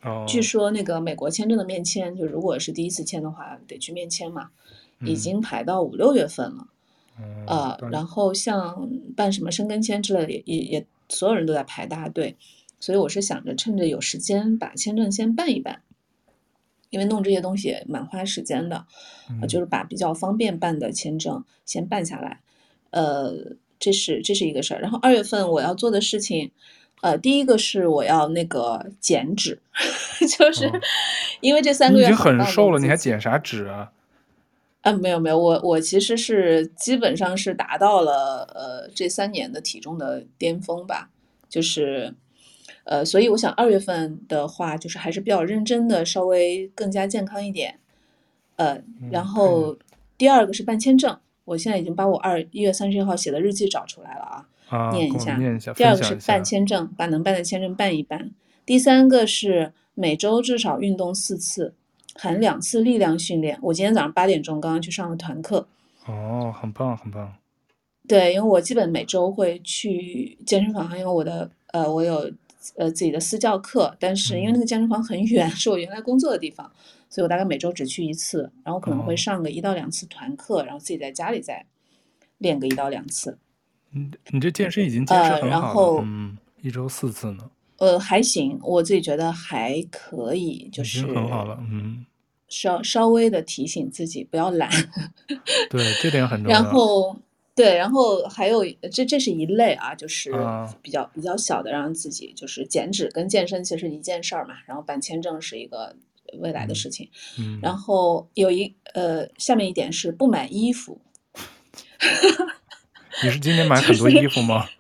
哦，据说那个美国签证的面签，就如果是第一次签的话，得去面签嘛。已经排到五六月份了，嗯、呃，然后像办什么申根签之类的，也也也所有人都在排大队，所以我是想着趁着有时间把签证先办一办，因为弄这些东西也蛮花时间的，就是把比较方便办的签证先办下来，呃，这是这是一个事儿。然后二月份我要做的事情，呃，第一个是我要那个减脂，就是因为这三个月已经很瘦了，你还减啥脂啊？啊，没有没有，我我其实是基本上是达到了呃这三年的体重的巅峰吧，就是呃，所以我想二月份的话，就是还是比较认真的，稍微更加健康一点，呃，然后第二个是办签证，我现在已经把我二一月三十一号写的日记找出来了啊，啊念一下，念一下。第二个是办签证，把能办的签证办一办。第三个是每周至少运动四次。含两次力量训练。我今天早上八点钟刚刚去上了团课。哦，很棒，很棒。对，因为我基本每周会去健身房，还有我的呃，我有呃自己的私教课，但是因为那个健身房很远，是我原来工作的地方，所以我大概每周只去一次，然后可能会上个一到两次团课，哦、然后自己在家里再练个一到两次。你你这健身已经坚持很好了，呃、然后嗯，一周四次呢。呃，还行，我自己觉得还可以，就是很好了，嗯，稍稍微的提醒自己不要懒，对，这点很重要。然后对，然后还有这这是一类啊，就是比较、啊、比较小的，让自己就是减脂跟健身其实一件事儿嘛。然后办签证是一个未来的事情，嗯，然后有一呃，下面一点是不买衣服。你是今天买很多衣服吗？就是、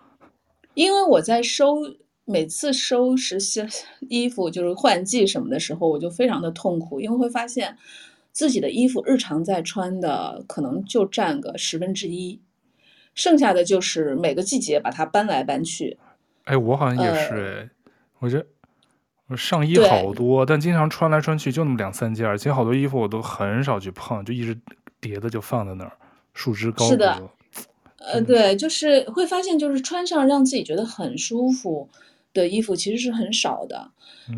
因为我在收。每次收拾新衣服，就是换季什么的时候，我就非常的痛苦，因为会发现自己的衣服日常在穿的可能就占个十分之一，剩下的就是每个季节把它搬来搬去。哎，我好像也是哎，呃、我觉得我上衣好多，但经常穿来穿去就那么两三件，而且好多衣服我都很少去碰，就一直叠的就放在那儿，束之高阁。是的，呃，对，就是会发现就是穿上让自己觉得很舒服的衣服其实是很少的，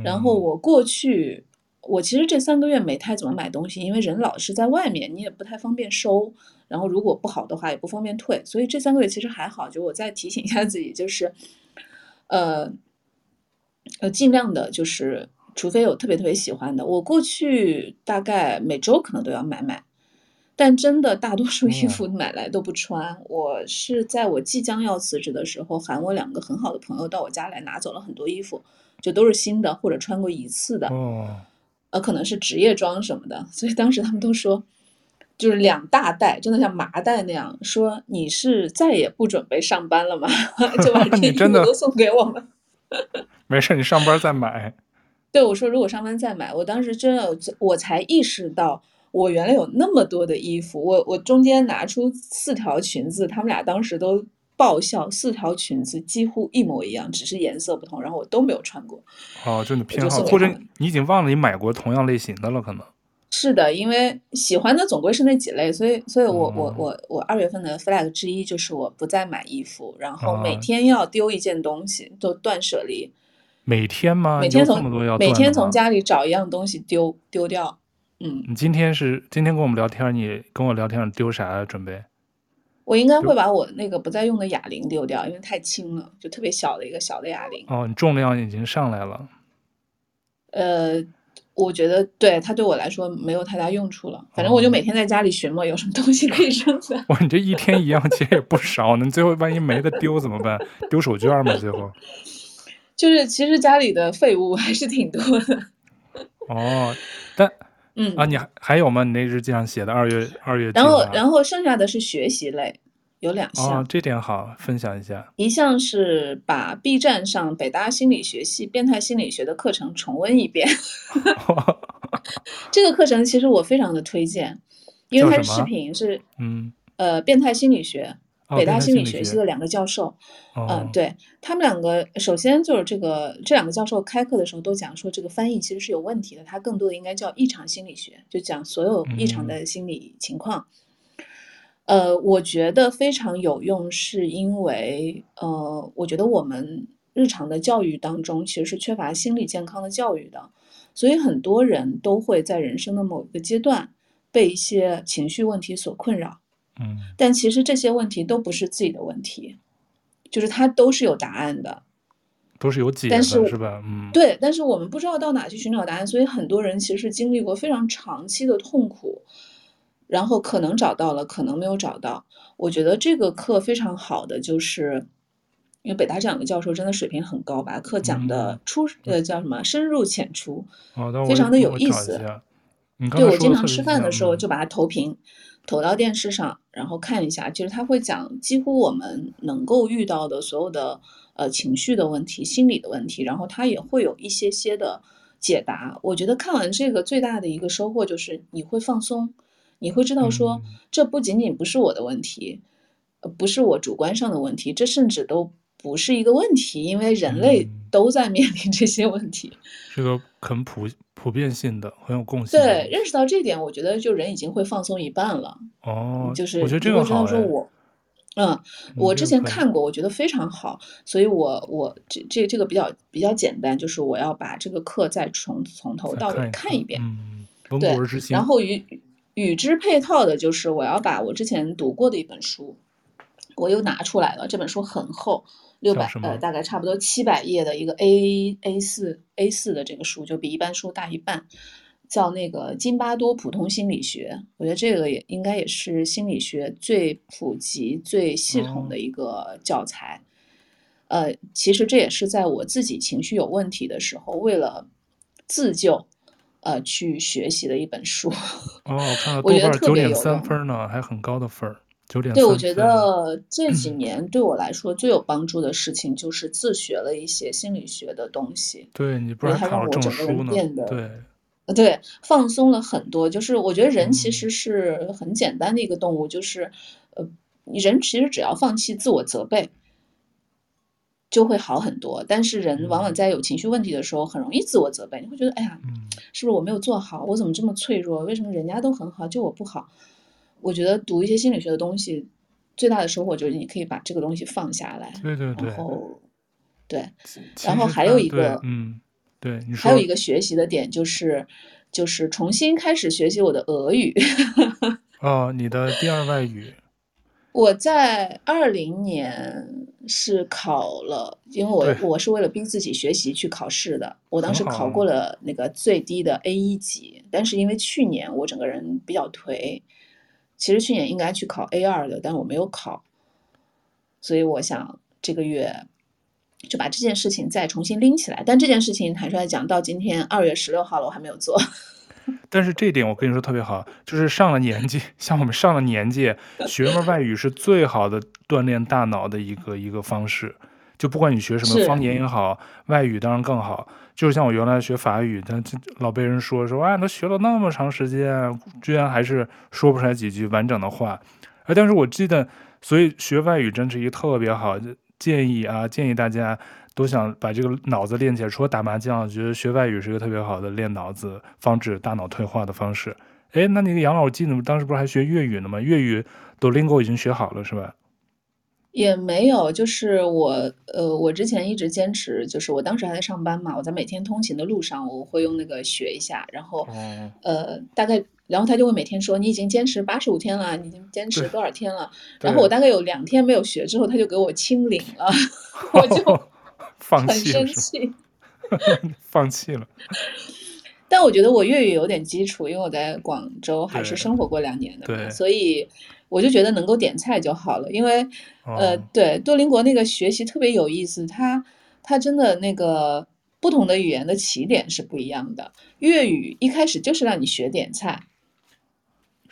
然后我过去，我其实这三个月没太怎么买东西，因为人老是在外面，你也不太方便收，然后如果不好的话也不方便退，所以这三个月其实还好。就我再提醒一下自己，就是，呃，呃，尽量的，就是除非有特别特别喜欢的，我过去大概每周可能都要买买。但真的大多数衣服买来都不穿。嗯、我是在我即将要辞职的时候，喊我两个很好的朋友到我家来拿走了很多衣服，就都是新的或者穿过一次的。哦，呃，可能是职业装什么的。所以当时他们都说，就是两大袋，真的像麻袋那样。说你是再也不准备上班了吗？就把 这衣服都送给我们。没事，你上班再买。对，我说如果上班再买。我当时真的，我才意识到。我原来有那么多的衣服，我我中间拿出四条裙子，他们俩当时都爆笑，四条裙子几乎一模一样，只是颜色不同，然后我都没有穿过。哦，就你偏好，或者你已经忘了你买过同样类型的了，可能。是的，因为喜欢的总归是那几类，所以，所以我、嗯、我我我二月份的 flag 之一就是我不再买衣服，然后每天要丢一件东西，就断舍离。每天吗？每天从每天从家里找一样东西丢丢掉。嗯，你今天是今天跟我们聊天，你跟我聊天丢啥啊？准备？我应该会把我那个不再用的哑铃丢掉，因为太轻了，就特别小的一个小的哑铃。哦，你重量已经上来了。呃，我觉得对它对我来说没有太大用处了。反正我就每天在家里寻摸有什么东西可以扔的。哇，你这一天一样其实也不少，你最后万一没得丢怎么办？丢手绢吗？最后？就是其实家里的废物还是挺多的。哦，但。嗯啊，你还还有吗？你那日记上写的二月二月，然后然后剩下的是学习类，有两项。哦，这点好，分享一下。一项是把 B 站上北大心理学系变态心理学的课程重温一遍。这个课程其实我非常的推荐，因为它是视频，是嗯呃变态心理学。哦、北大心理学系的两个教授，嗯、呃，对他们两个，首先就是这个这两个教授开课的时候都讲说，这个翻译其实是有问题的，它更多的应该叫异常心理学，就讲所有异常的心理情况。嗯、呃，我觉得非常有用，是因为呃，我觉得我们日常的教育当中其实是缺乏心理健康的教育的，所以很多人都会在人生的某一个阶段被一些情绪问题所困扰。嗯，但其实这些问题都不是自己的问题，就是它都是有答案的，都是有解的，是，是吧？嗯，对。但是我们不知道到哪去寻找答案，所以很多人其实是经历过非常长期的痛苦，然后可能找到了，可能没有找到。我觉得这个课非常好的就是，因为北大这两个教授真的水平很高，把课讲的出、嗯、呃叫什么深入浅出，非常的有意思。对，我经常吃饭的时候就把它投屏，投到电视上，然后看一下。其实他会讲几乎我们能够遇到的所有的呃情绪的问题、心理的问题，然后他也会有一些些的解答。我觉得看完这个最大的一个收获就是你会放松，你会知道说这不仅仅不是我的问题，呃，不是我主观上的问题，这甚至都不是一个问题，因为人类都在面临这些问题。这个很普。普遍性的，很有共性。对，认识到这一点，我觉得就人已经会放松一半了。哦，就是我觉得这个好。说我，嗯，我之前看过，我觉得非常好，所以我我这这这个比较比较简单，就是我要把这个课再从从头到尾看一遍。嗯，对。然后与与之配套的就是我要把我之前读过的一本书，我又拿出来了。这本书很厚。六百呃，大概差不多七百页的一个 A A 四 A 四的这个书，就比一般书大一半，叫那个津巴多普通心理学。我觉得这个也应该也是心理学最普及、最系统的一个教材。哦、呃，其实这也是在我自己情绪有问题的时候，为了自救，呃，去学习的一本书。哦，我看到豆瓣九点三分呢，还很高的分儿。对，我觉得这几年对我来说最有帮助的事情就是自学了一些心理学的东西。对，你不是还考了证书呢？变得对，对，放松了很多。就是我觉得人其实是很简单的一个动物，嗯、就是呃，人其实只要放弃自我责备，就会好很多。但是人往往在有情绪问题的时候，很容易自我责备。你会觉得，哎呀，是不是我没有做好？我怎么这么脆弱？为什么人家都很好，就我不好？我觉得读一些心理学的东西，最大的收获就是你可以把这个东西放下来。对对对。然后，对，然后还有一个，嗯，对，还有一个学习的点就是，就是重新开始学习我的俄语。哦，你的第二外语。我在二零年是考了，因为我我是为了逼自己学习去考试的。我当时考过了那个最低的 A 一级，但是因为去年我整个人比较颓。其实去年应该去考 A 二的，但我没有考，所以我想这个月就把这件事情再重新拎起来。但这件事情坦率来讲，到今天二月十六号了，我还没有做。但是这一点我跟你说特别好，就是上了年纪，像我们上了年纪，学门外语是最好的锻炼大脑的一个一个方式。就不管你学什么方言也好，外语当然更好。就像我原来学法语，但老被人说说，啊，都学了那么长时间，居然还是说不出来几句完整的话。哎，但是我记得，所以学外语真是一个特别好建议啊！建议大家都想把这个脑子练起来，除了打麻将，觉得学外语是一个特别好的练脑子、防止大脑退化的方式。哎，那那个杨老，我记得当时不是还学粤语呢吗？粤语都 Lingo 已经学好了是吧？也没有，就是我，呃，我之前一直坚持，就是我当时还在上班嘛，我在每天通勤的路上，我会用那个学一下，然后，呃，大概，然后他就会每天说，你已经坚持八十五天了，你已经坚持多少天了？然后我大概有两天没有学之后，他就给我清零了，我就 很生气，放弃了。但我觉得我粤语有点基础，因为我在广州还是生活过两年的，对，所以。我就觉得能够点菜就好了，因为，哦、呃，对，多邻国那个学习特别有意思，它它真的那个不同的语言的起点是不一样的。粤语一开始就是让你学点菜，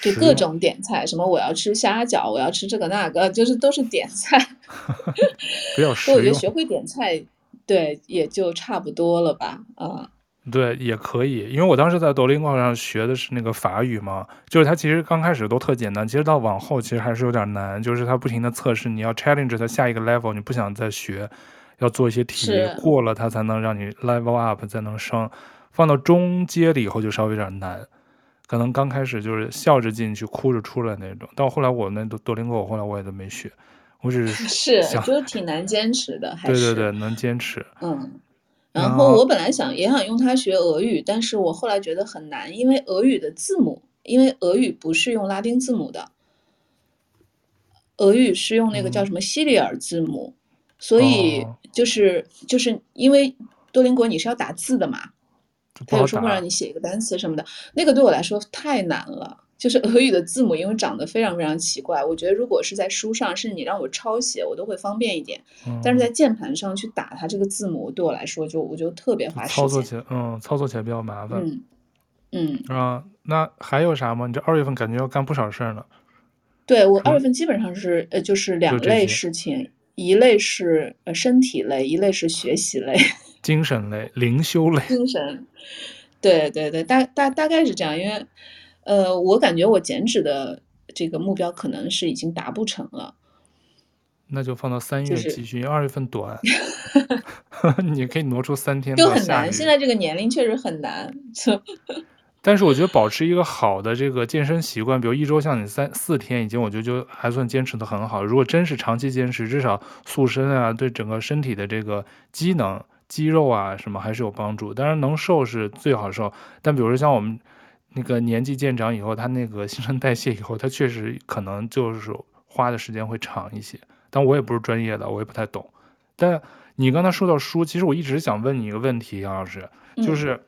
就各种点菜，什么我要吃虾饺，我要吃这个那个，就是都是点菜。不要所以我觉得学会点菜，对，也就差不多了吧，啊、嗯。对，也可以，因为我当时在 Duolingo 上学的是那个法语嘛，就是它其实刚开始都特简单，其实到往后其实还是有点难，就是它不停的测试，你要 challenge 它下一个 level，你不想再学，要做一些题，过了它才能让你 level up，才能升，放到中阶了以后就稍微有点难，可能刚开始就是笑着进去，哭着出来那种，到后来我那 Duolingo 后来我也都没学，我只是 是就是挺难坚持的，还是对对对，能坚持，嗯。然后我本来想也想用它学俄语，但是我后来觉得很难，因为俄语的字母，因为俄语不是用拉丁字母的，俄语是用那个叫什么西里尔字母，所以就是就是因为多邻国你是要打字的嘛，他有时候会让你写一个单词什么的，那个对我来说太难了，就是俄语的字母，因为长得非常非常奇怪，我觉得如果是在书上，是你让我抄写，我都会方便一点。嗯、但是在键盘上去打它这个字母，对我来说就我就特别花时间。操作起来，嗯，操作起来比较麻烦。嗯嗯啊，那还有啥吗？你这二月份感觉要干不少事儿呢。对，我二月份基本上是呃，就是两类事情，一类是呃身体类，一类是学习类，精神类、灵修类。精神，对对对，大大大概是这样，因为。呃，我感觉我减脂的这个目标可能是已经达不成了，那就放到三月继续，就是、因为二月份短，你可以挪出三天。就很难，现在这个年龄确实很难。但是我觉得保持一个好的这个健身习惯，比如一周像你三四天，已经我觉得就还算坚持的很好。如果真是长期坚持，至少塑身啊，对整个身体的这个机能、肌肉啊什么还是有帮助。当然能瘦是最好瘦，但比如说像我们。那个年纪渐长以后，他那个新陈代谢以后，他确实可能就是花的时间会长一些。但我也不是专业的，我也不太懂。但你刚才说到书，其实我一直想问你一个问题，杨老师，就是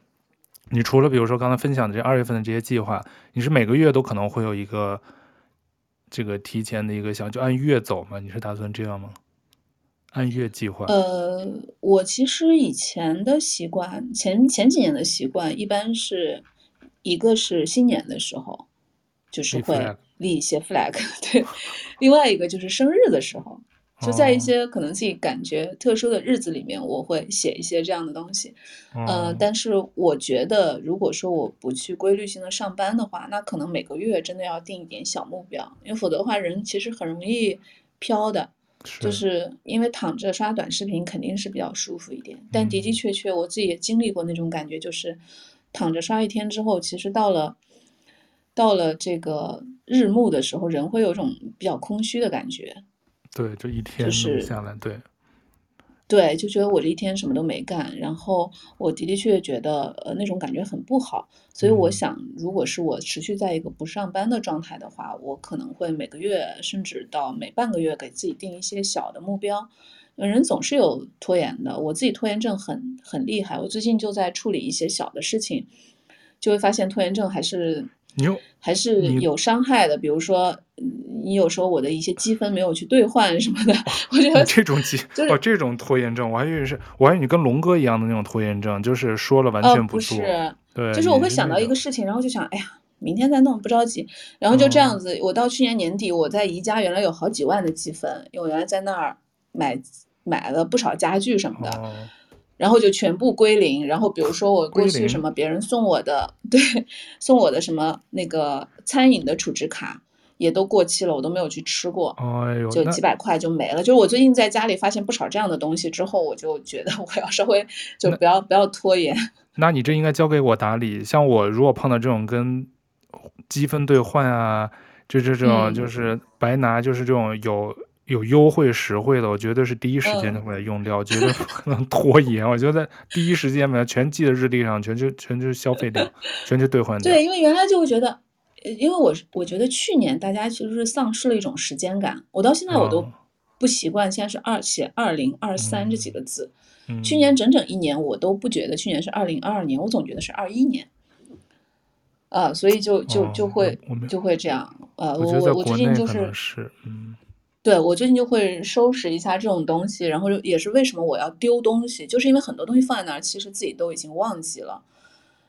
你除了比如说刚才分享的这二月份的这些计划，你是每个月都可能会有一个这个提前的一个想就按月走吗？你是打算这样吗？按月计划？呃，我其实以前的习惯，前前几年的习惯一般是。一个是新年的时候，就是会立一些 flag，对；另外一个就是生日的时候，就在一些可能自己感觉特殊的日子里面，我会写一些这样的东西。呃，但是我觉得，如果说我不去规律性的上班的话，那可能每个月真的要定一点小目标，因为否则的话，人其实很容易飘的。就是因为躺着刷短视频肯定是比较舒服一点，但的的确确我自己也经历过那种感觉，就是。躺着刷一天之后，其实到了到了这个日暮的时候，人会有一种比较空虚的感觉。对，就一天就是下来，对对，就觉得我这一天什么都没干，然后我的的确确觉得呃那种感觉很不好。所以我想，如果是我持续在一个不上班的状态的话，我可能会每个月甚至到每半个月给自己定一些小的目标。人总是有拖延的，我自己拖延症很很厉害。我最近就在处理一些小的事情，就会发现拖延症还是还是有伤害的。比如说，你有时候我的一些积分没有去兑换什么的，我觉得这种积、就是、哦，这种拖延症，我还以为是，我还以为你跟龙哥一样的那种拖延症，就是说了完全不做。呃、不是，对，就是我会想到一个事情，然后就想，哎呀，明天再弄，不着急。然后就这样子，哦、我到去年年底，我在宜家原来有好几万的积分，因为我原来在那儿买。买了不少家具什么的，哦、然后就全部归零。然后比如说我过去什么别人送我的，对，送我的什么那个餐饮的储值卡也都过期了，我都没有去吃过，就几百块就没了。就是我最近在家里发现不少这样的东西之后，我就觉得 我要稍微 就不要不要拖延。那你这应该交给我打理。像我如果碰到这种跟积分兑换啊，就这种就是白拿，就是这种有。有优惠实惠的，我觉得是第一时间就会用掉，绝对不可能拖延。我觉得第一时间把它全记在日历上，全就全就是消费掉，全就兑换掉。对，因为原来就会觉得，因为我我觉得去年大家其实是丧失了一种时间感，我到现在我都不习惯，现在是二写二零二三这几个字，嗯，去年整整一年我都不觉得去年是二零二二年，我总觉得是二一年。啊，所以就就就会就会这样。呃，我我我最近就是是嗯。对，我最近就会收拾一下这种东西，然后就也是为什么我要丢东西，就是因为很多东西放在那儿，其实自己都已经忘记了。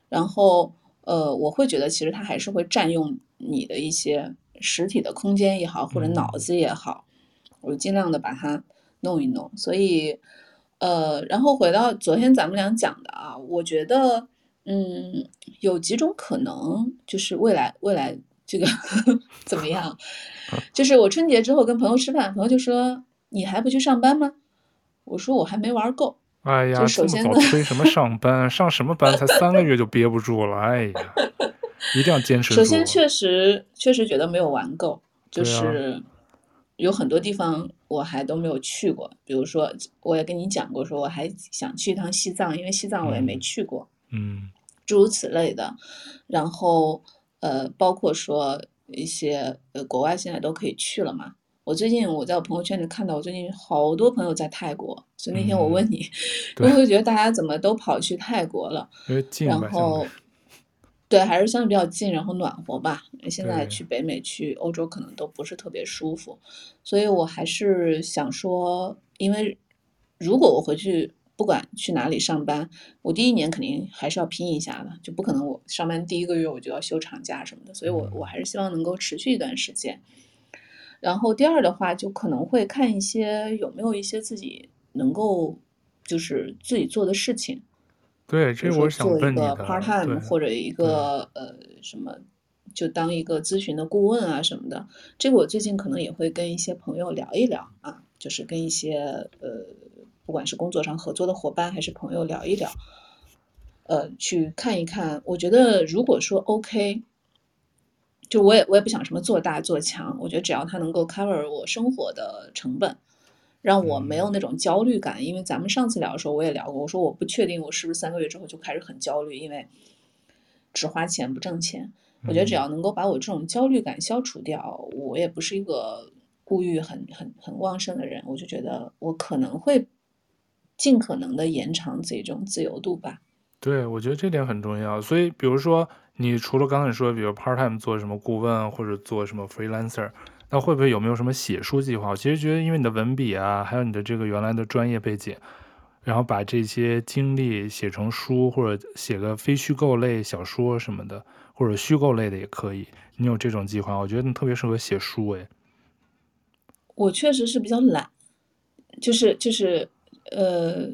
然后，呃，我会觉得其实它还是会占用你的一些实体的空间也好，或者脑子也好，我尽量的把它弄一弄。所以，呃，然后回到昨天咱们俩讲的啊，我觉得，嗯，有几种可能，就是未来未来这个 怎么样？就是我春节之后跟朋友吃饭，朋友就说：“你还不去上班吗？”我说：“我还没玩够。”哎呀，首先这么早催什么上班？上什么班？才三个月就憋不住了。哎呀，一定要坚持。首先，确实确实觉得没有玩够，就是有很多地方我还都没有去过。比如说，我也跟你讲过，说我还想去一趟西藏，因为西藏我也没去过。嗯，诸如此类的。然后，呃，包括说。一些呃，国外现在都可以去了嘛。我最近我在我朋友圈里看到，我最近好多朋友在泰国，所以那天我问你，我、嗯、会觉得大家怎么都跑去泰国了？然后，对，还是相对比较近，然后暖和吧。现在去北美、去欧洲可能都不是特别舒服，所以我还是想说，因为如果我回去，不管去哪里上班，我第一年肯定还是要拼一下的，就不可能我上班第一个月我就要休长假什么的。所以我我还是希望能够持续一段时间。然后第二的话，就可能会看一些有没有一些自己能够就是自己做的事情。对，这是我想问你的。做一个 part time 或者一个呃什么，就当一个咨询的顾问啊什么的。这个我最近可能也会跟一些朋友聊一聊啊，就是跟一些呃，不管是工作上合作的伙伴还是朋友聊一聊，呃，去看一看。我觉得如果说 OK，就我也我也不想什么做大做强，我觉得只要它能够 cover 我生活的成本。让我没有那种焦虑感，因为咱们上次聊的时候我也聊过，我说我不确定我是不是三个月之后就开始很焦虑，因为只花钱不挣钱。我觉得只要能够把我这种焦虑感消除掉，我也不是一个物欲很很很旺盛的人，我就觉得我可能会尽可能的延长这种自由度吧。对，我觉得这点很重要。所以，比如说，你除了刚才说，比如 part time 做什么顾问或者做什么 freelancer。那会不会有没有什么写书计划？我其实觉得，因为你的文笔啊，还有你的这个原来的专业背景，然后把这些经历写成书，或者写个非虚构类小说什么的，或者虚构类的也可以。你有这种计划？我觉得你特别适合写书。哎，我确实是比较懒，就是就是，呃，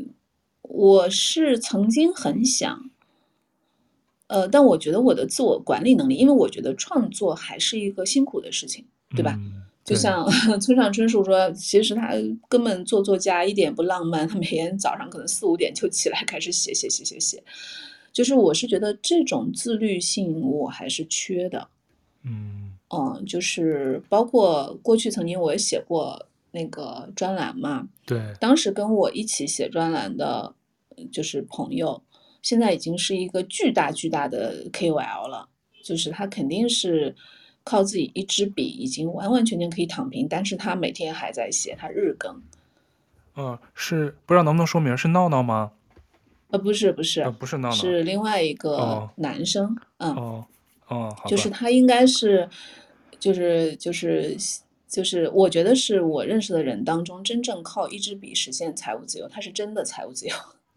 我是曾经很想，呃，但我觉得我的自我管理能力，因为我觉得创作还是一个辛苦的事情。对吧？就像 村上春树说，其实他根本做作家一点不浪漫，他每天早上可能四五点就起来开始写写写写写。就是我是觉得这种自律性我还是缺的。嗯嗯，就是包括过去曾经我也写过那个专栏嘛。对。当时跟我一起写专栏的，就是朋友，现在已经是一个巨大巨大的 KOL 了，就是他肯定是。靠自己一支笔已经完完全全可以躺平，但是他每天还在写，他日更。呃，是不知道能不能说明是闹闹吗？呃，不是不是，呃、不是闹闹，是另外一个男生。哦、嗯，哦哦，就是他应该是，就是就是就是，我觉得是我认识的人当中真正靠一支笔实现财务自由，他是真的财务自由。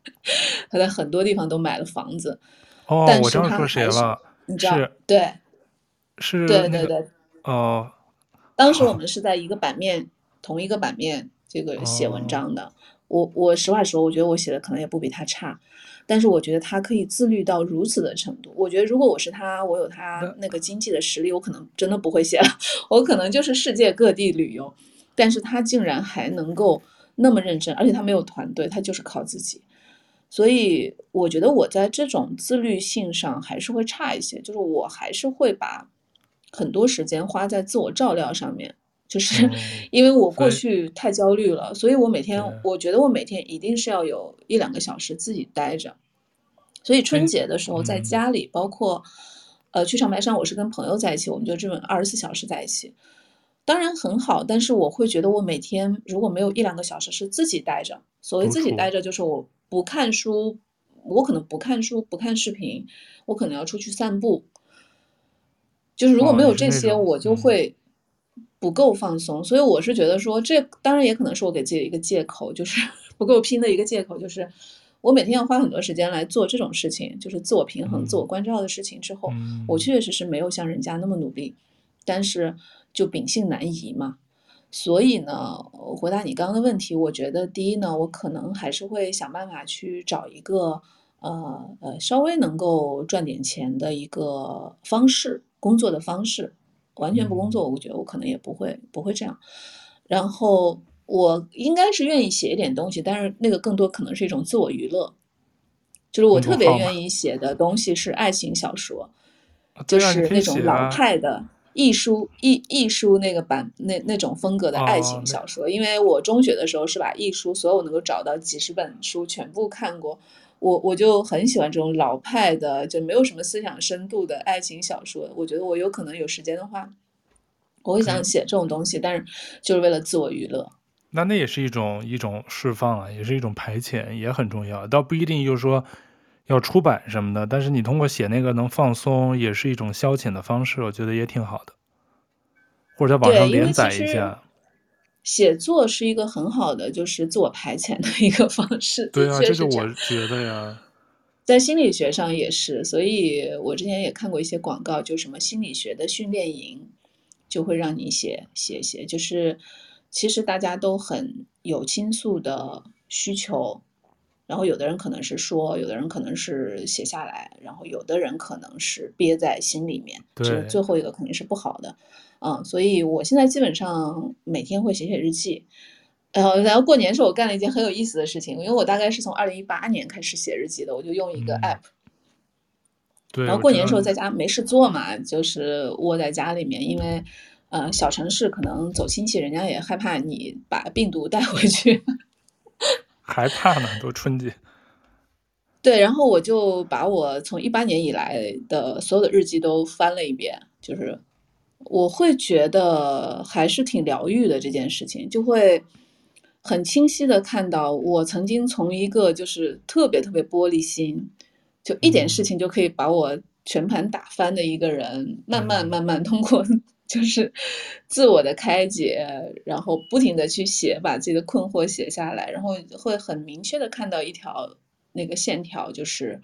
他在很多地方都买了房子。哦，但是我知道说谁了，你知道对。是、那个，对对对，哦，当时我们是在一个版面，同一个版面这个写文章的。哦、我我实话实说，我觉得我写的可能也不比他差，但是我觉得他可以自律到如此的程度。我觉得如果我是他，我有他那个经济的实力，我可能真的不会写了，我可能就是世界各地旅游。但是他竟然还能够那么认真，而且他没有团队，他就是靠自己。所以我觉得我在这种自律性上还是会差一些，就是我还是会把。很多时间花在自我照料上面，就是因为我过去太焦虑了，所以我每天我觉得我每天一定是要有一两个小时自己待着。所以春节的时候在家里，包括呃去长白山，我是跟朋友在一起，我们就这么二十四小时在一起，当然很好。但是我会觉得我每天如果没有一两个小时是自己待着，所谓自己待着就是我不看书，我可能不看书，不看视频，我可能要出去散步。就是如果没有这些，我就会不够放松。所以我是觉得说，这当然也可能是我给自己的一个借口，就是 不够拼的一个借口。就是我每天要花很多时间来做这种事情，就是自我平衡、自我关照的事情之后，我确实是没有像人家那么努力，但是就秉性难移嘛。所以呢，回答你刚刚的问题，我觉得第一呢，我可能还是会想办法去找一个呃呃稍微能够赚点钱的一个方式。工作的方式，完全不工作，我觉得我可能也不会不会这样。然后我应该是愿意写一点东西，但是那个更多可能是一种自我娱乐。就是我特别愿意写的东西是爱情小说，就是那种老派的艺书艺艺书那个版那那种风格的爱情小说。因为我中学的时候是把艺书所有能够找到几十本书全部看过。我我就很喜欢这种老派的，就没有什么思想深度的爱情小说。我觉得我有可能有时间的话，我会想写这种东西，但是就是为了自我娱乐。那那也是一种一种释放啊，也是一种排遣，也很重要。倒不一定就是说要出版什么的，但是你通过写那个能放松，也是一种消遣的方式，我觉得也挺好的。或者在网上连载一下。写作是一个很好的，就是自我排遣的一个方式。对啊，这是我觉得呀。在心理学上也是，所以我之前也看过一些广告，就什么心理学的训练营，就会让你写写写，就是其实大家都很有倾诉的需求。然后有的人可能是说，有的人可能是写下来，然后有的人可能是憋在心里面，这最后一个肯定是不好的，嗯，所以我现在基本上每天会写写日记，呃，然后过年时候我干了一件很有意思的事情，因为我大概是从二零一八年开始写日记的，我就用一个 app，对，然后过年时候在家没事做嘛，就是窝在家里面，因为呃小城市可能走亲戚，人家也害怕你把病毒带回去。还怕呢，都春节。对，然后我就把我从一八年以来的所有的日记都翻了一遍，就是我会觉得还是挺疗愈的这件事情，就会很清晰的看到我曾经从一个就是特别特别玻璃心，就一点事情就可以把我全盘打翻的一个人，慢慢慢慢通过。就是自我的开解，然后不停的去写，把自己的困惑写下来，然后会很明确的看到一条那个线条，就是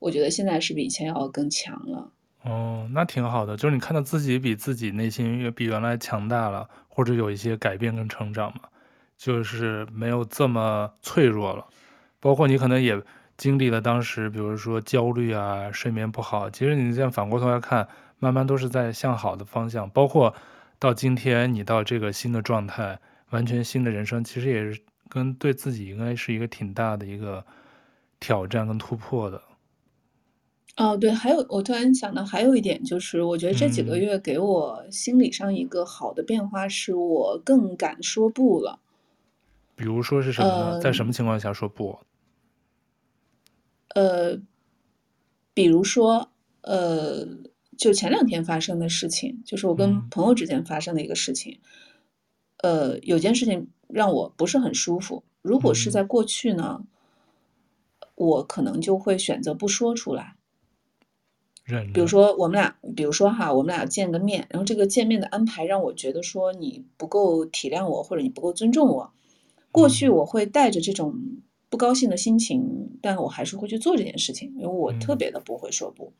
我觉得现在是比以前要更强了。哦，那挺好的，就是你看到自己比自己内心也比原来强大了，或者有一些改变跟成长嘛，就是没有这么脆弱了。包括你可能也经历了当时，比如说焦虑啊、睡眠不好，其实你这样反过头来看。慢慢都是在向好的方向，包括到今天你到这个新的状态，完全新的人生，其实也是跟对自己应该是一个挺大的一个挑战跟突破的。哦，对，还有我突然想到还有一点，就是我觉得这几个月给我心理上一个好的变化，是我更敢说不了。比如说是什么呢？呃，在什么情况下说不？呃，比如说，呃。就前两天发生的事情，就是我跟朋友之间发生的一个事情。嗯、呃，有件事情让我不是很舒服。如果是在过去呢，嗯、我可能就会选择不说出来。比如说我们俩，比如说哈，我们俩见个面，然后这个见面的安排让我觉得说你不够体谅我，或者你不够尊重我。过去我会带着这种不高兴的心情，但我还是会去做这件事情，因为我特别的不会说不。嗯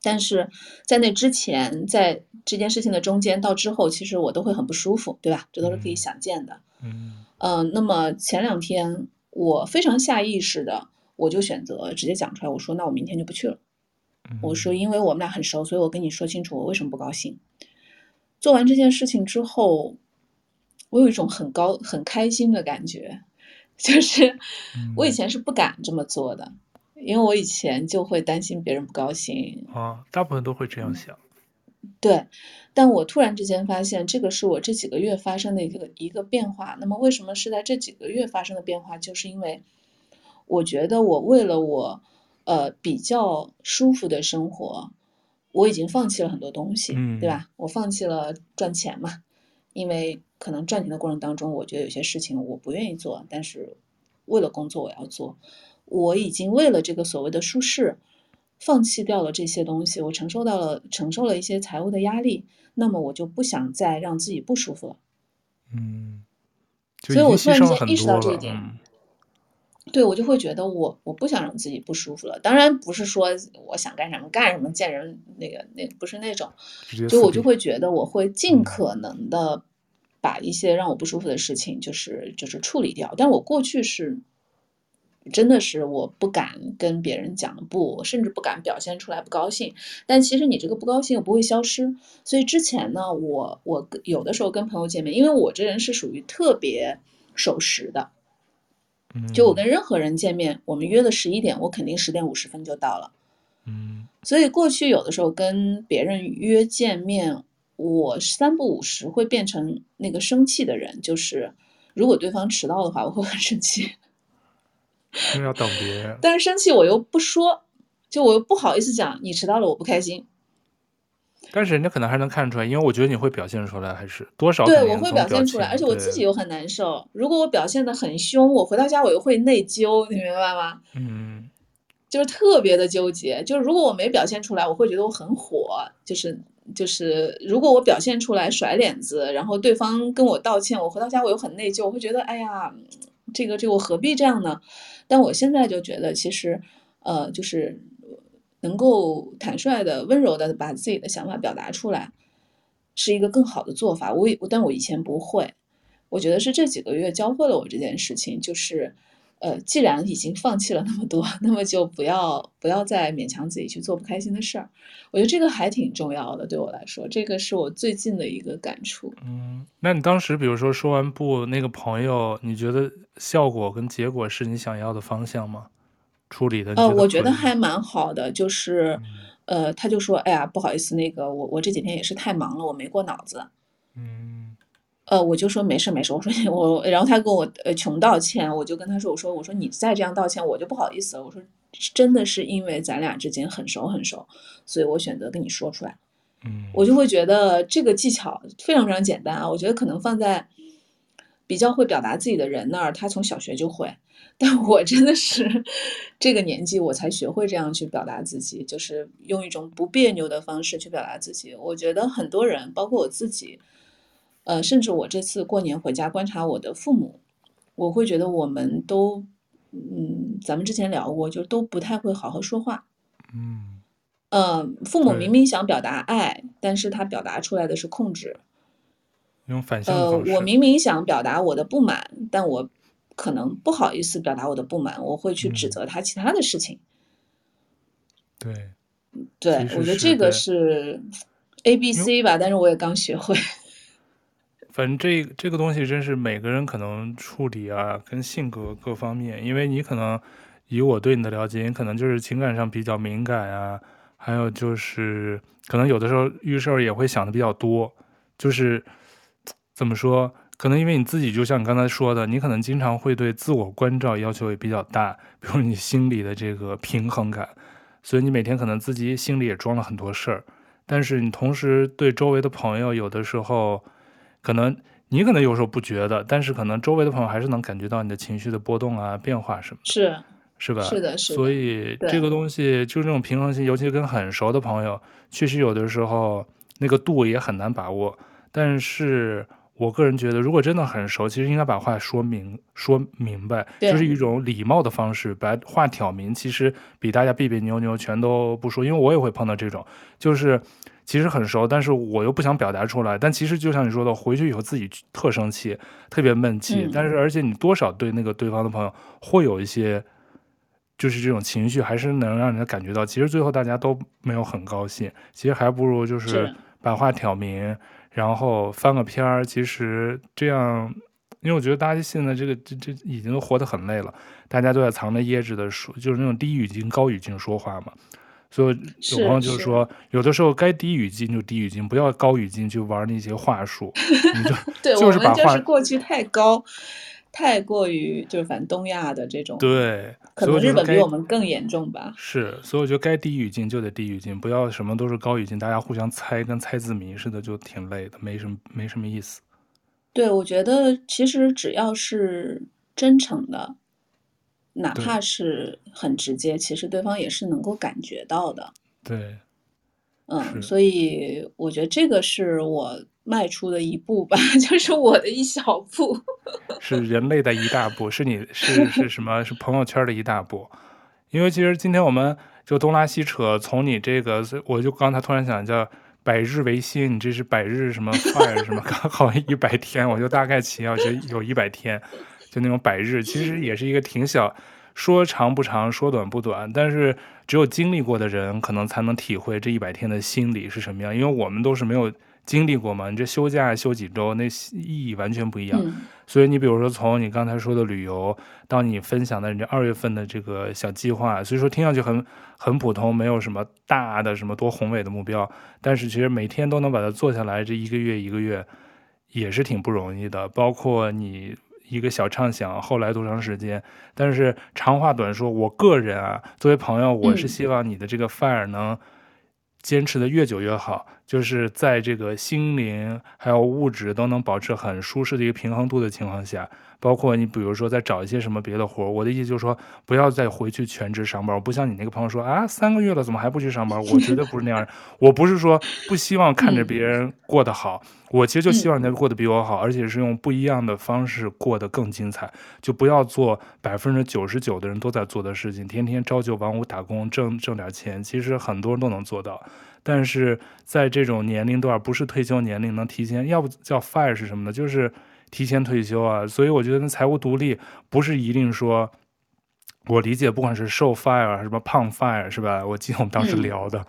但是在那之前，在这件事情的中间到之后，其实我都会很不舒服，对吧？这都是可以想见的。嗯，呃，那么前两天我非常下意识的，我就选择直接讲出来，我说：“那我明天就不去了。”我说：“因为我们俩很熟，所以我跟你说清楚我为什么不高兴。”做完这件事情之后，我有一种很高很开心的感觉，就是 我以前是不敢这么做的。因为我以前就会担心别人不高兴啊，大部分都会这样想。对，但我突然之间发现，这个是我这几个月发生的一个一个变化。那么，为什么是在这几个月发生的变化？就是因为我觉得我为了我呃比较舒服的生活，我已经放弃了很多东西，嗯，对吧？我放弃了赚钱嘛，因为可能赚钱的过程当中，我觉得有些事情我不愿意做，但是为了工作我要做。我已经为了这个所谓的舒适，放弃掉了这些东西，我承受到了承受了一些财务的压力，那么我就不想再让自己不舒服了。嗯，所以我突然间意识到这一点，嗯、对我就会觉得我我不想让自己不舒服了。当然不是说我想干什么干什么，见人那个那不是那种，就我就会觉得我会尽可能的把一些让我不舒服的事情就是就是处理掉。但我过去是。真的是我不敢跟别人讲不，甚至不敢表现出来不高兴。但其实你这个不高兴又不会消失。所以之前呢，我我有的时候跟朋友见面，因为我这人是属于特别守时的，就我跟任何人见面，我们约的十一点，我肯定十点五十分就到了。嗯，所以过去有的时候跟别人约见面，我三不五时会变成那个生气的人，就是如果对方迟到的话，我会很生气。因为要等别人，但是生气我又不说，就我又不好意思讲你迟到了，我不开心。但是人家可能还能看出来，因为我觉得你会表现出来，还是多少对，我会表现出来，而且我自己又很难受。如果我表现的很凶，我回到家我又会内疚，你明白吗？嗯，就是特别的纠结。就是如果我没表现出来，我会觉得我很火。就是就是，如果我表现出来甩脸子，然后对方跟我道歉，我回到家我又很内疚，我会觉得哎呀，这个这个我何必这样呢？但我现在就觉得，其实呃，就是能够坦率的、温柔的把自己的想法表达出来，是一个更好的做法。我但我以前不会。我觉得是这几个月教会了我这件事情，就是，呃，既然已经放弃了那么多，那么就不要不要再勉强自己去做不开心的事儿。我觉得这个还挺重要的，对我来说，这个是我最近的一个感触。嗯，那你当时比如说说完不那个朋友，你觉得效果跟结果是你想要的方向吗？处理的？呃，我觉得还蛮好的，就是，呃，他就说，哎呀，不好意思，那个我我这几天也是太忙了，我没过脑子。嗯。呃，我就说没事没事，我说 我，然后他跟我呃穷道歉，我就跟他说，我说我说你再这样道歉，我就不好意思了。我说真的是因为咱俩之间很熟很熟，所以我选择跟你说出来。嗯，我就会觉得这个技巧非常非常简单啊，我觉得可能放在比较会表达自己的人那儿，他从小学就会，但我真的是这个年纪我才学会这样去表达自己，就是用一种不别扭的方式去表达自己。我觉得很多人，包括我自己。呃，甚至我这次过年回家观察我的父母，我会觉得我们都，嗯，咱们之前聊过，就都不太会好好说话。嗯，呃，父母明明想表达爱，但是他表达出来的是控制。用反向。呃，我明明想表达我的不满，但我可能不好意思表达我的不满，我会去指责他其他的事情。对，对，我觉得这个是 A B C 吧，但是我也刚学会。反正这这个东西真是每个人可能处理啊，跟性格各方面，因为你可能以我对你的了解，你可能就是情感上比较敏感啊，还有就是可能有的时候遇事儿也会想的比较多，就是怎么说，可能因为你自己就像你刚才说的，你可能经常会对自我关照要求也比较大，比如你心里的这个平衡感，所以你每天可能自己心里也装了很多事儿，但是你同时对周围的朋友有的时候。可能你可能有时候不觉得，但是可能周围的朋友还是能感觉到你的情绪的波动啊、变化什么的，是是吧？是的，是的。所以这个东西就是这种平衡性，尤其跟很熟的朋友，确实有的时候那个度也很难把握。但是我个人觉得，如果真的很熟，其实应该把话说明说明白，就是一种礼貌的方式，把话挑明。其实比大家别别扭扭全都不说，因为我也会碰到这种，就是。其实很熟，但是我又不想表达出来。但其实就像你说的，回去以后自己特生气，特别闷气。嗯、但是而且你多少对那个对方的朋友会有一些，就是这种情绪，还是能让人家感觉到。其实最后大家都没有很高兴。其实还不如就是把话挑明，然后翻个片儿。其实这样，因为我觉得大家现在这个这这已经都活得很累了，大家都在藏着掖着的说，就是那种低语境高语境说话嘛。所以有朋友就是说，有的时候该低语境就低语境，不要高语境去玩那些话术。你就 对，就是把话我们就是过去太高，太过于就是反正东亚的这种。对，可能日本比我们更严重吧。是，所以我觉得该低语境就得低语境，不要什么都是高语境，大家互相猜，跟猜字谜似的，就挺累的，没什么没什么意思。对，我觉得其实只要是真诚的。哪怕是很直接，其实对方也是能够感觉到的。对，嗯，所以我觉得这个是我迈出的一步吧，就是我的一小步。是人类的一大步，是你是是什么？是朋友圈的一大步。因为其实今天我们就东拉西扯，从你这个，我就刚才突然想叫百日维新，你这是百日什么 fire 什么，刚好一百天，我就大概齐啊，就有一百天。就那种百日，其实也是一个挺小，说长不长，说短不短，但是只有经历过的人，可能才能体会这一百天的心理是什么样。因为我们都是没有经历过嘛，你这休假休几周，那意义完全不一样。嗯、所以你比如说，从你刚才说的旅游，到你分享的你这二月份的这个小计划，所以说听上去很很普通，没有什么大的什么多宏伟的目标，但是其实每天都能把它做下来，这一个月一个月也是挺不容易的，包括你。一个小畅想，后来多长时间？但是长话短说，我个人啊，作为朋友，我是希望你的这个 fire 能坚持的越久越好。就是在这个心灵还有物质都能保持很舒适的一个平衡度的情况下。包括你，比如说再找一些什么别的活儿，我的意思就是说，不要再回去全职上班。我不像你那个朋友说啊，三个月了怎么还不去上班？我绝对不是那样。我不是说不希望看着别人过得好，我其实就希望人家过得比我好，而且是用不一样的方式过得更精彩。就不要做百分之九十九的人都在做的事情，天天朝九晚五打工挣挣点钱。其实很多人都能做到，但是在这种年龄段，不是退休年龄能提前，要不叫 fire 是什么呢？就是。提前退休啊，所以我觉得财务独立不是一定说，我理解，不管是瘦 fire 还是什么胖 fire 是吧？我记得我们当时聊的，嗯、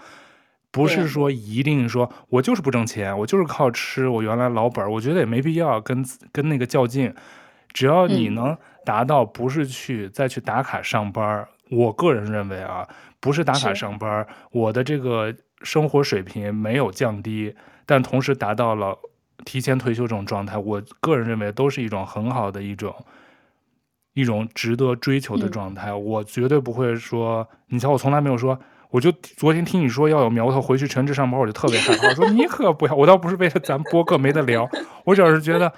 不是说一定说我就是不挣钱，我就是靠吃我原来老本，我觉得也没必要跟跟那个较劲。只要你能达到不是去再去打卡上班，我个人认为啊，不是打卡上班，我的这个生活水平没有降低，但同时达到了。提前退休这种状态，我个人认为都是一种很好的一种一种值得追求的状态。嗯、我绝对不会说，你瞧，我从来没有说，我就昨天听你说要有苗头回去全职上班，我就特别害怕。我说你可不要，我倒不是为了咱播客没得聊，我只是觉得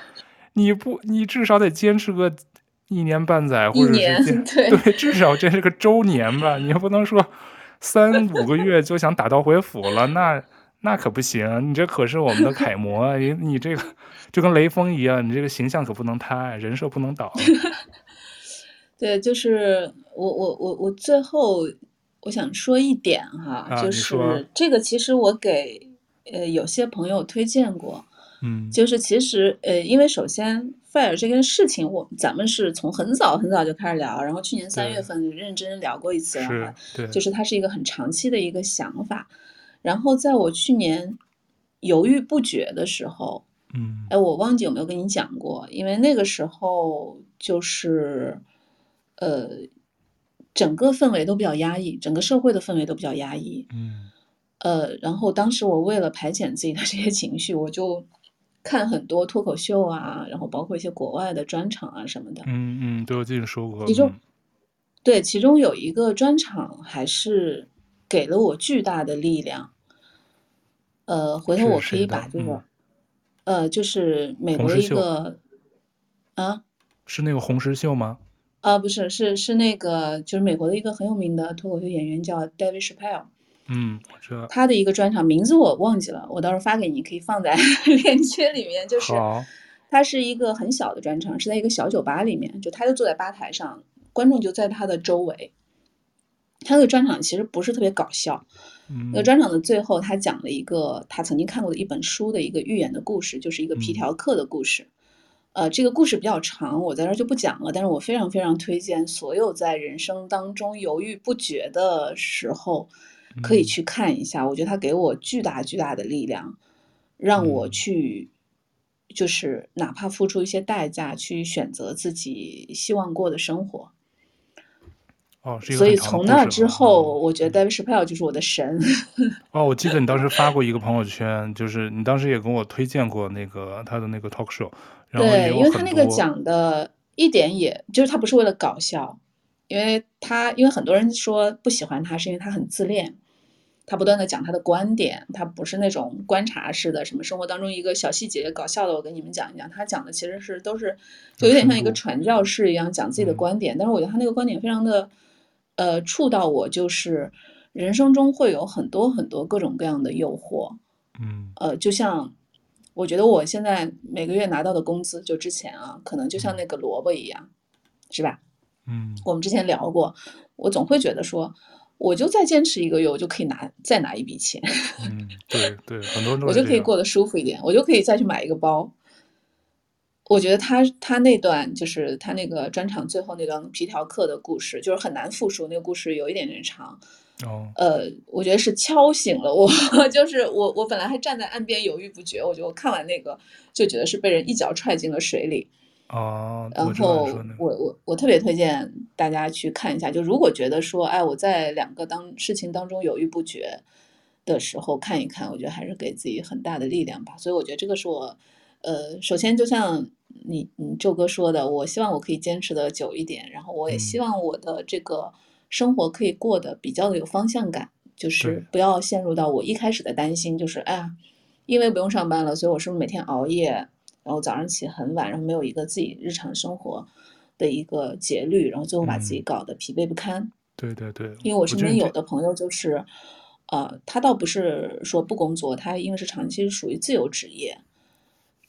你不，你至少得坚持个一年半载，或者是对，对，至少这是个周年吧。你又不能说三五个月就想打道回府了，那。那可不行，你这可是我们的楷模，你你这个就跟雷锋一样，你这个形象可不能塌，人设不能倒。对，就是我我我我最后我想说一点哈，啊、就是这个其实我给呃有些朋友推荐过，嗯，就是其实呃因为首先 fire 这件事情，我咱们是从很早很早就开始聊，然后去年三月份认真聊过一次，是，对，就是它是一个很长期的一个想法。然后在我去年犹豫不决的时候，嗯，哎，我忘记有没有跟你讲过，因为那个时候就是，呃，整个氛围都比较压抑，整个社会的氛围都比较压抑，嗯，呃，然后当时我为了排遣自己的这些情绪，我就看很多脱口秀啊，然后包括一些国外的专场啊什么的，嗯嗯，都有自己说过，其中，对，其中有一个专场还是。给了我巨大的力量，呃，回头我可以把这个，嗯、呃，就是美国的一个，啊，是那个红石秀吗？啊，不是，是是那个，就是美国的一个很有名的脱口秀演员叫 David Chappelle，嗯，我知道他的一个专场名字我忘记了，我到时候发给你，可以放在 链接里面。就是，他是一个很小的专场，是在一个小酒吧里面，就他就坐在吧台上，观众就在他的周围。他的专场其实不是特别搞笑，那个专场的最后，他讲了一个他曾经看过的一本书的一个寓言的故事，就是一个皮条客的故事。呃，这个故事比较长，我在这儿就不讲了。但是我非常非常推荐所有在人生当中犹豫不决的时候，可以去看一下。我觉得他给我巨大巨大的力量，让我去，就是哪怕付出一些代价，去选择自己希望过的生活。哦，所以从那之后，我觉得 David Chappelle 就是我的神。哦，我记得你当时发过一个朋友圈，就是你当时也跟我推荐过那个他的那个 talk show。对，因为他那个讲的一点也，就是他不是为了搞笑，因为他因为很多人说不喜欢他，是因为他很自恋，他不断的讲他的观点，他不是那种观察式的，什么生活当中一个小细节搞笑的，我跟你们讲一讲。他讲的其实是都是就有点像一个传教士一样讲自己的观点，嗯、但是我觉得他那个观点非常的。呃，触到我就是人生中会有很多很多各种各样的诱惑，嗯，呃，就像我觉得我现在每个月拿到的工资，就之前啊，可能就像那个萝卜一样，是吧？嗯，我们之前聊过，我总会觉得说，我就再坚持一个月，我就可以拿再拿一笔钱，嗯，对对，很多人我就可以过得舒服一点，我就可以再去买一个包。我觉得他他那段就是他那个专场最后那段皮条客的故事，就是很难复述。那个故事有一点点长，哦，呃，我觉得是敲醒了我，就是我我本来还站在岸边犹豫不决，我觉得我看完那个就觉得是被人一脚踹进了水里，哦，然后我我我特别推荐大家去看一下，就如果觉得说，哎，我在两个当事情当中犹豫不决的时候看一看，我觉得还是给自己很大的力量吧。所以我觉得这个是我，呃，首先就像。你你周哥说的，我希望我可以坚持的久一点，然后我也希望我的这个生活可以过得比较的有方向感，就是不要陷入到我一开始的担心，就是哎呀，因为不用上班了，所以我是不是每天熬夜，然后早上起很晚，然后没有一个自己日常生活的一个节律，然后最后把自己搞得疲惫不堪。嗯、对对对，因为我身边有的朋友就是，呃，他倒不是说不工作，他因为是长期属于自由职业。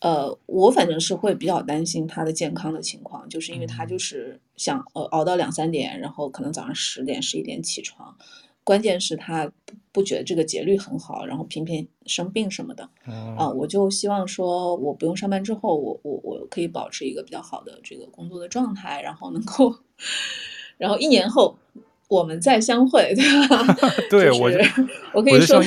呃，我反正是会比较担心他的健康的情况，就是因为他就是想呃熬到两三点，然后可能早上十点十一点起床，关键是他不不觉得这个节律很好，然后频频生病什么的，啊、呃，我就希望说我不用上班之后，我我我可以保持一个比较好的这个工作的状态，然后能够，然后一年后我们再相会，对吧？对，就是、我我可以说，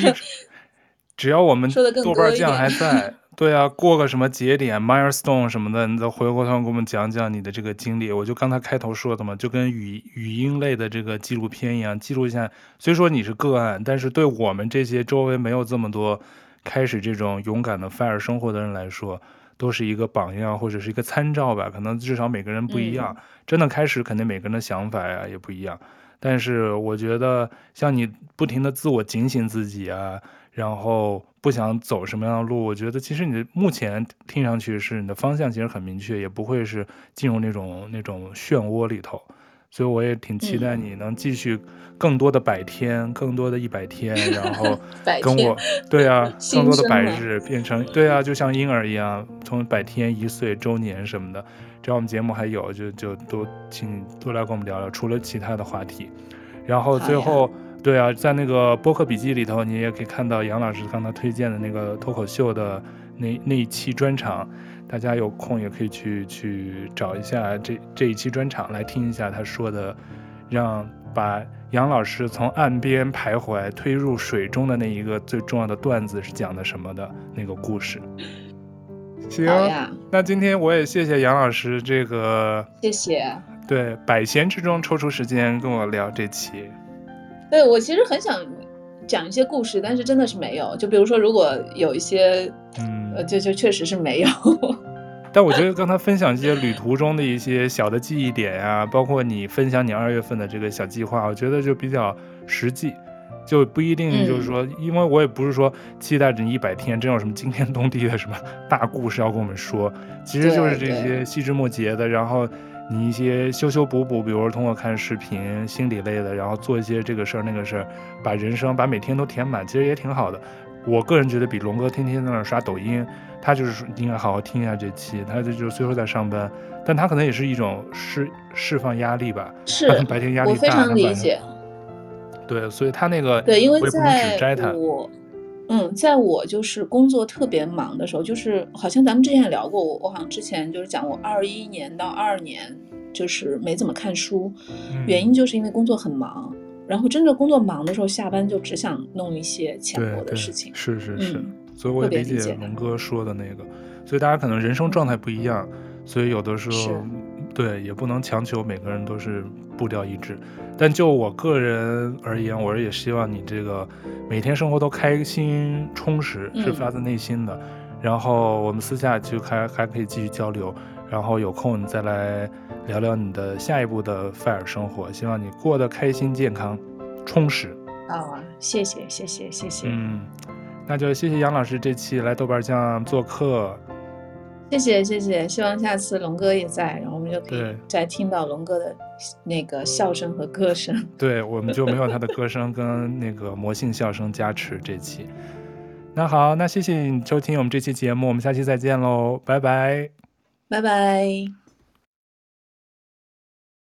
只要我们豆瓣酱还在。对啊，过个什么节点，milestone 什么的，你再回过头给我们讲讲你的这个经历。我就刚才开头说的嘛，就跟语语音类的这个纪录片一样，记录一下。虽说你是个案，但是对我们这些周围没有这么多开始这种勇敢的 FIRE 生活的人来说，都是一个榜样或者是一个参照吧。可能至少每个人不一样，嗯、真的开始肯定每个人的想法呀也不一样。但是我觉得像你不停的自我警醒自己啊。然后不想走什么样的路，我觉得其实你的目前听上去是你的方向其实很明确，也不会是进入那种那种漩涡里头，所以我也挺期待你能继续更多的百天，嗯、更多的一百天，然后 跟我，对啊，更多的百日变成，对啊，就像婴儿一样，从百天、一岁、周年什么的，只要我们节目还有，就就都请多来跟我们聊聊，除了其他的话题，然后最后。对啊，在那个播客笔记里头，你也可以看到杨老师刚才推荐的那个脱口秀的那那一期专场，大家有空也可以去去找一下这这一期专场来听一下他说的，让把杨老师从岸边徘徊推入水中的那一个最重要的段子是讲的什么的那个故事。行，那今天我也谢谢杨老师这个，谢谢，对，百闲之中抽出时间跟我聊这期。对，我其实很想讲一些故事，但是真的是没有。就比如说，如果有一些，嗯，呃，就就确实是没有。但我觉得刚才分享一些旅途中的一些小的记忆点呀、啊，包括你分享你二月份的这个小计划，我觉得就比较实际，就不一定就是说，嗯、因为我也不是说期待着你一百天真有什么惊天动地的什么大故事要跟我们说，其实就是这些细枝末节的，然后。你一些修修补补，比如说通过看视频、心理类的，然后做一些这个事儿那个事儿，把人生把每天都填满，其实也挺好的。我个人觉得比龙哥天天在那刷抖音，他就是应该好好听一下这期。他就就虽说在上班，但他可能也是一种释释放压力吧。是，白天压力大，我非常理解。对，所以他那个对，因为在我也不只摘他。嗯，在我就是工作特别忙的时候，就是好像咱们之前也聊过，我我好像之前就是讲我二一年到二二年就是没怎么看书，原因就是因为工作很忙，然后真的工作忙的时候，下班就只想弄一些浅薄的事情。是是是，嗯，所以我也理解龙哥说的那个，所以大家可能人生状态不一样，所以有的时候。对，也不能强求每个人都是步调一致，但就我个人而言，我也希望你这个每天生活都开心充实，是发自内心的。嗯、然后我们私下就还还可以继续交流，然后有空你再来聊聊你的下一步的 FIRE 生活，希望你过得开心、健康、充实。啊，谢谢谢谢谢谢。嗯，那就谢谢杨老师这期来豆瓣酱做客。谢谢谢谢，希望下次龙哥也在，然后我们就可以再听到龙哥的那个笑声和歌声。对，我们就没有他的歌声跟那个魔性笑声加持这期。那好，那谢谢你收听我们这期节目，我们下期再见喽，拜拜，拜拜。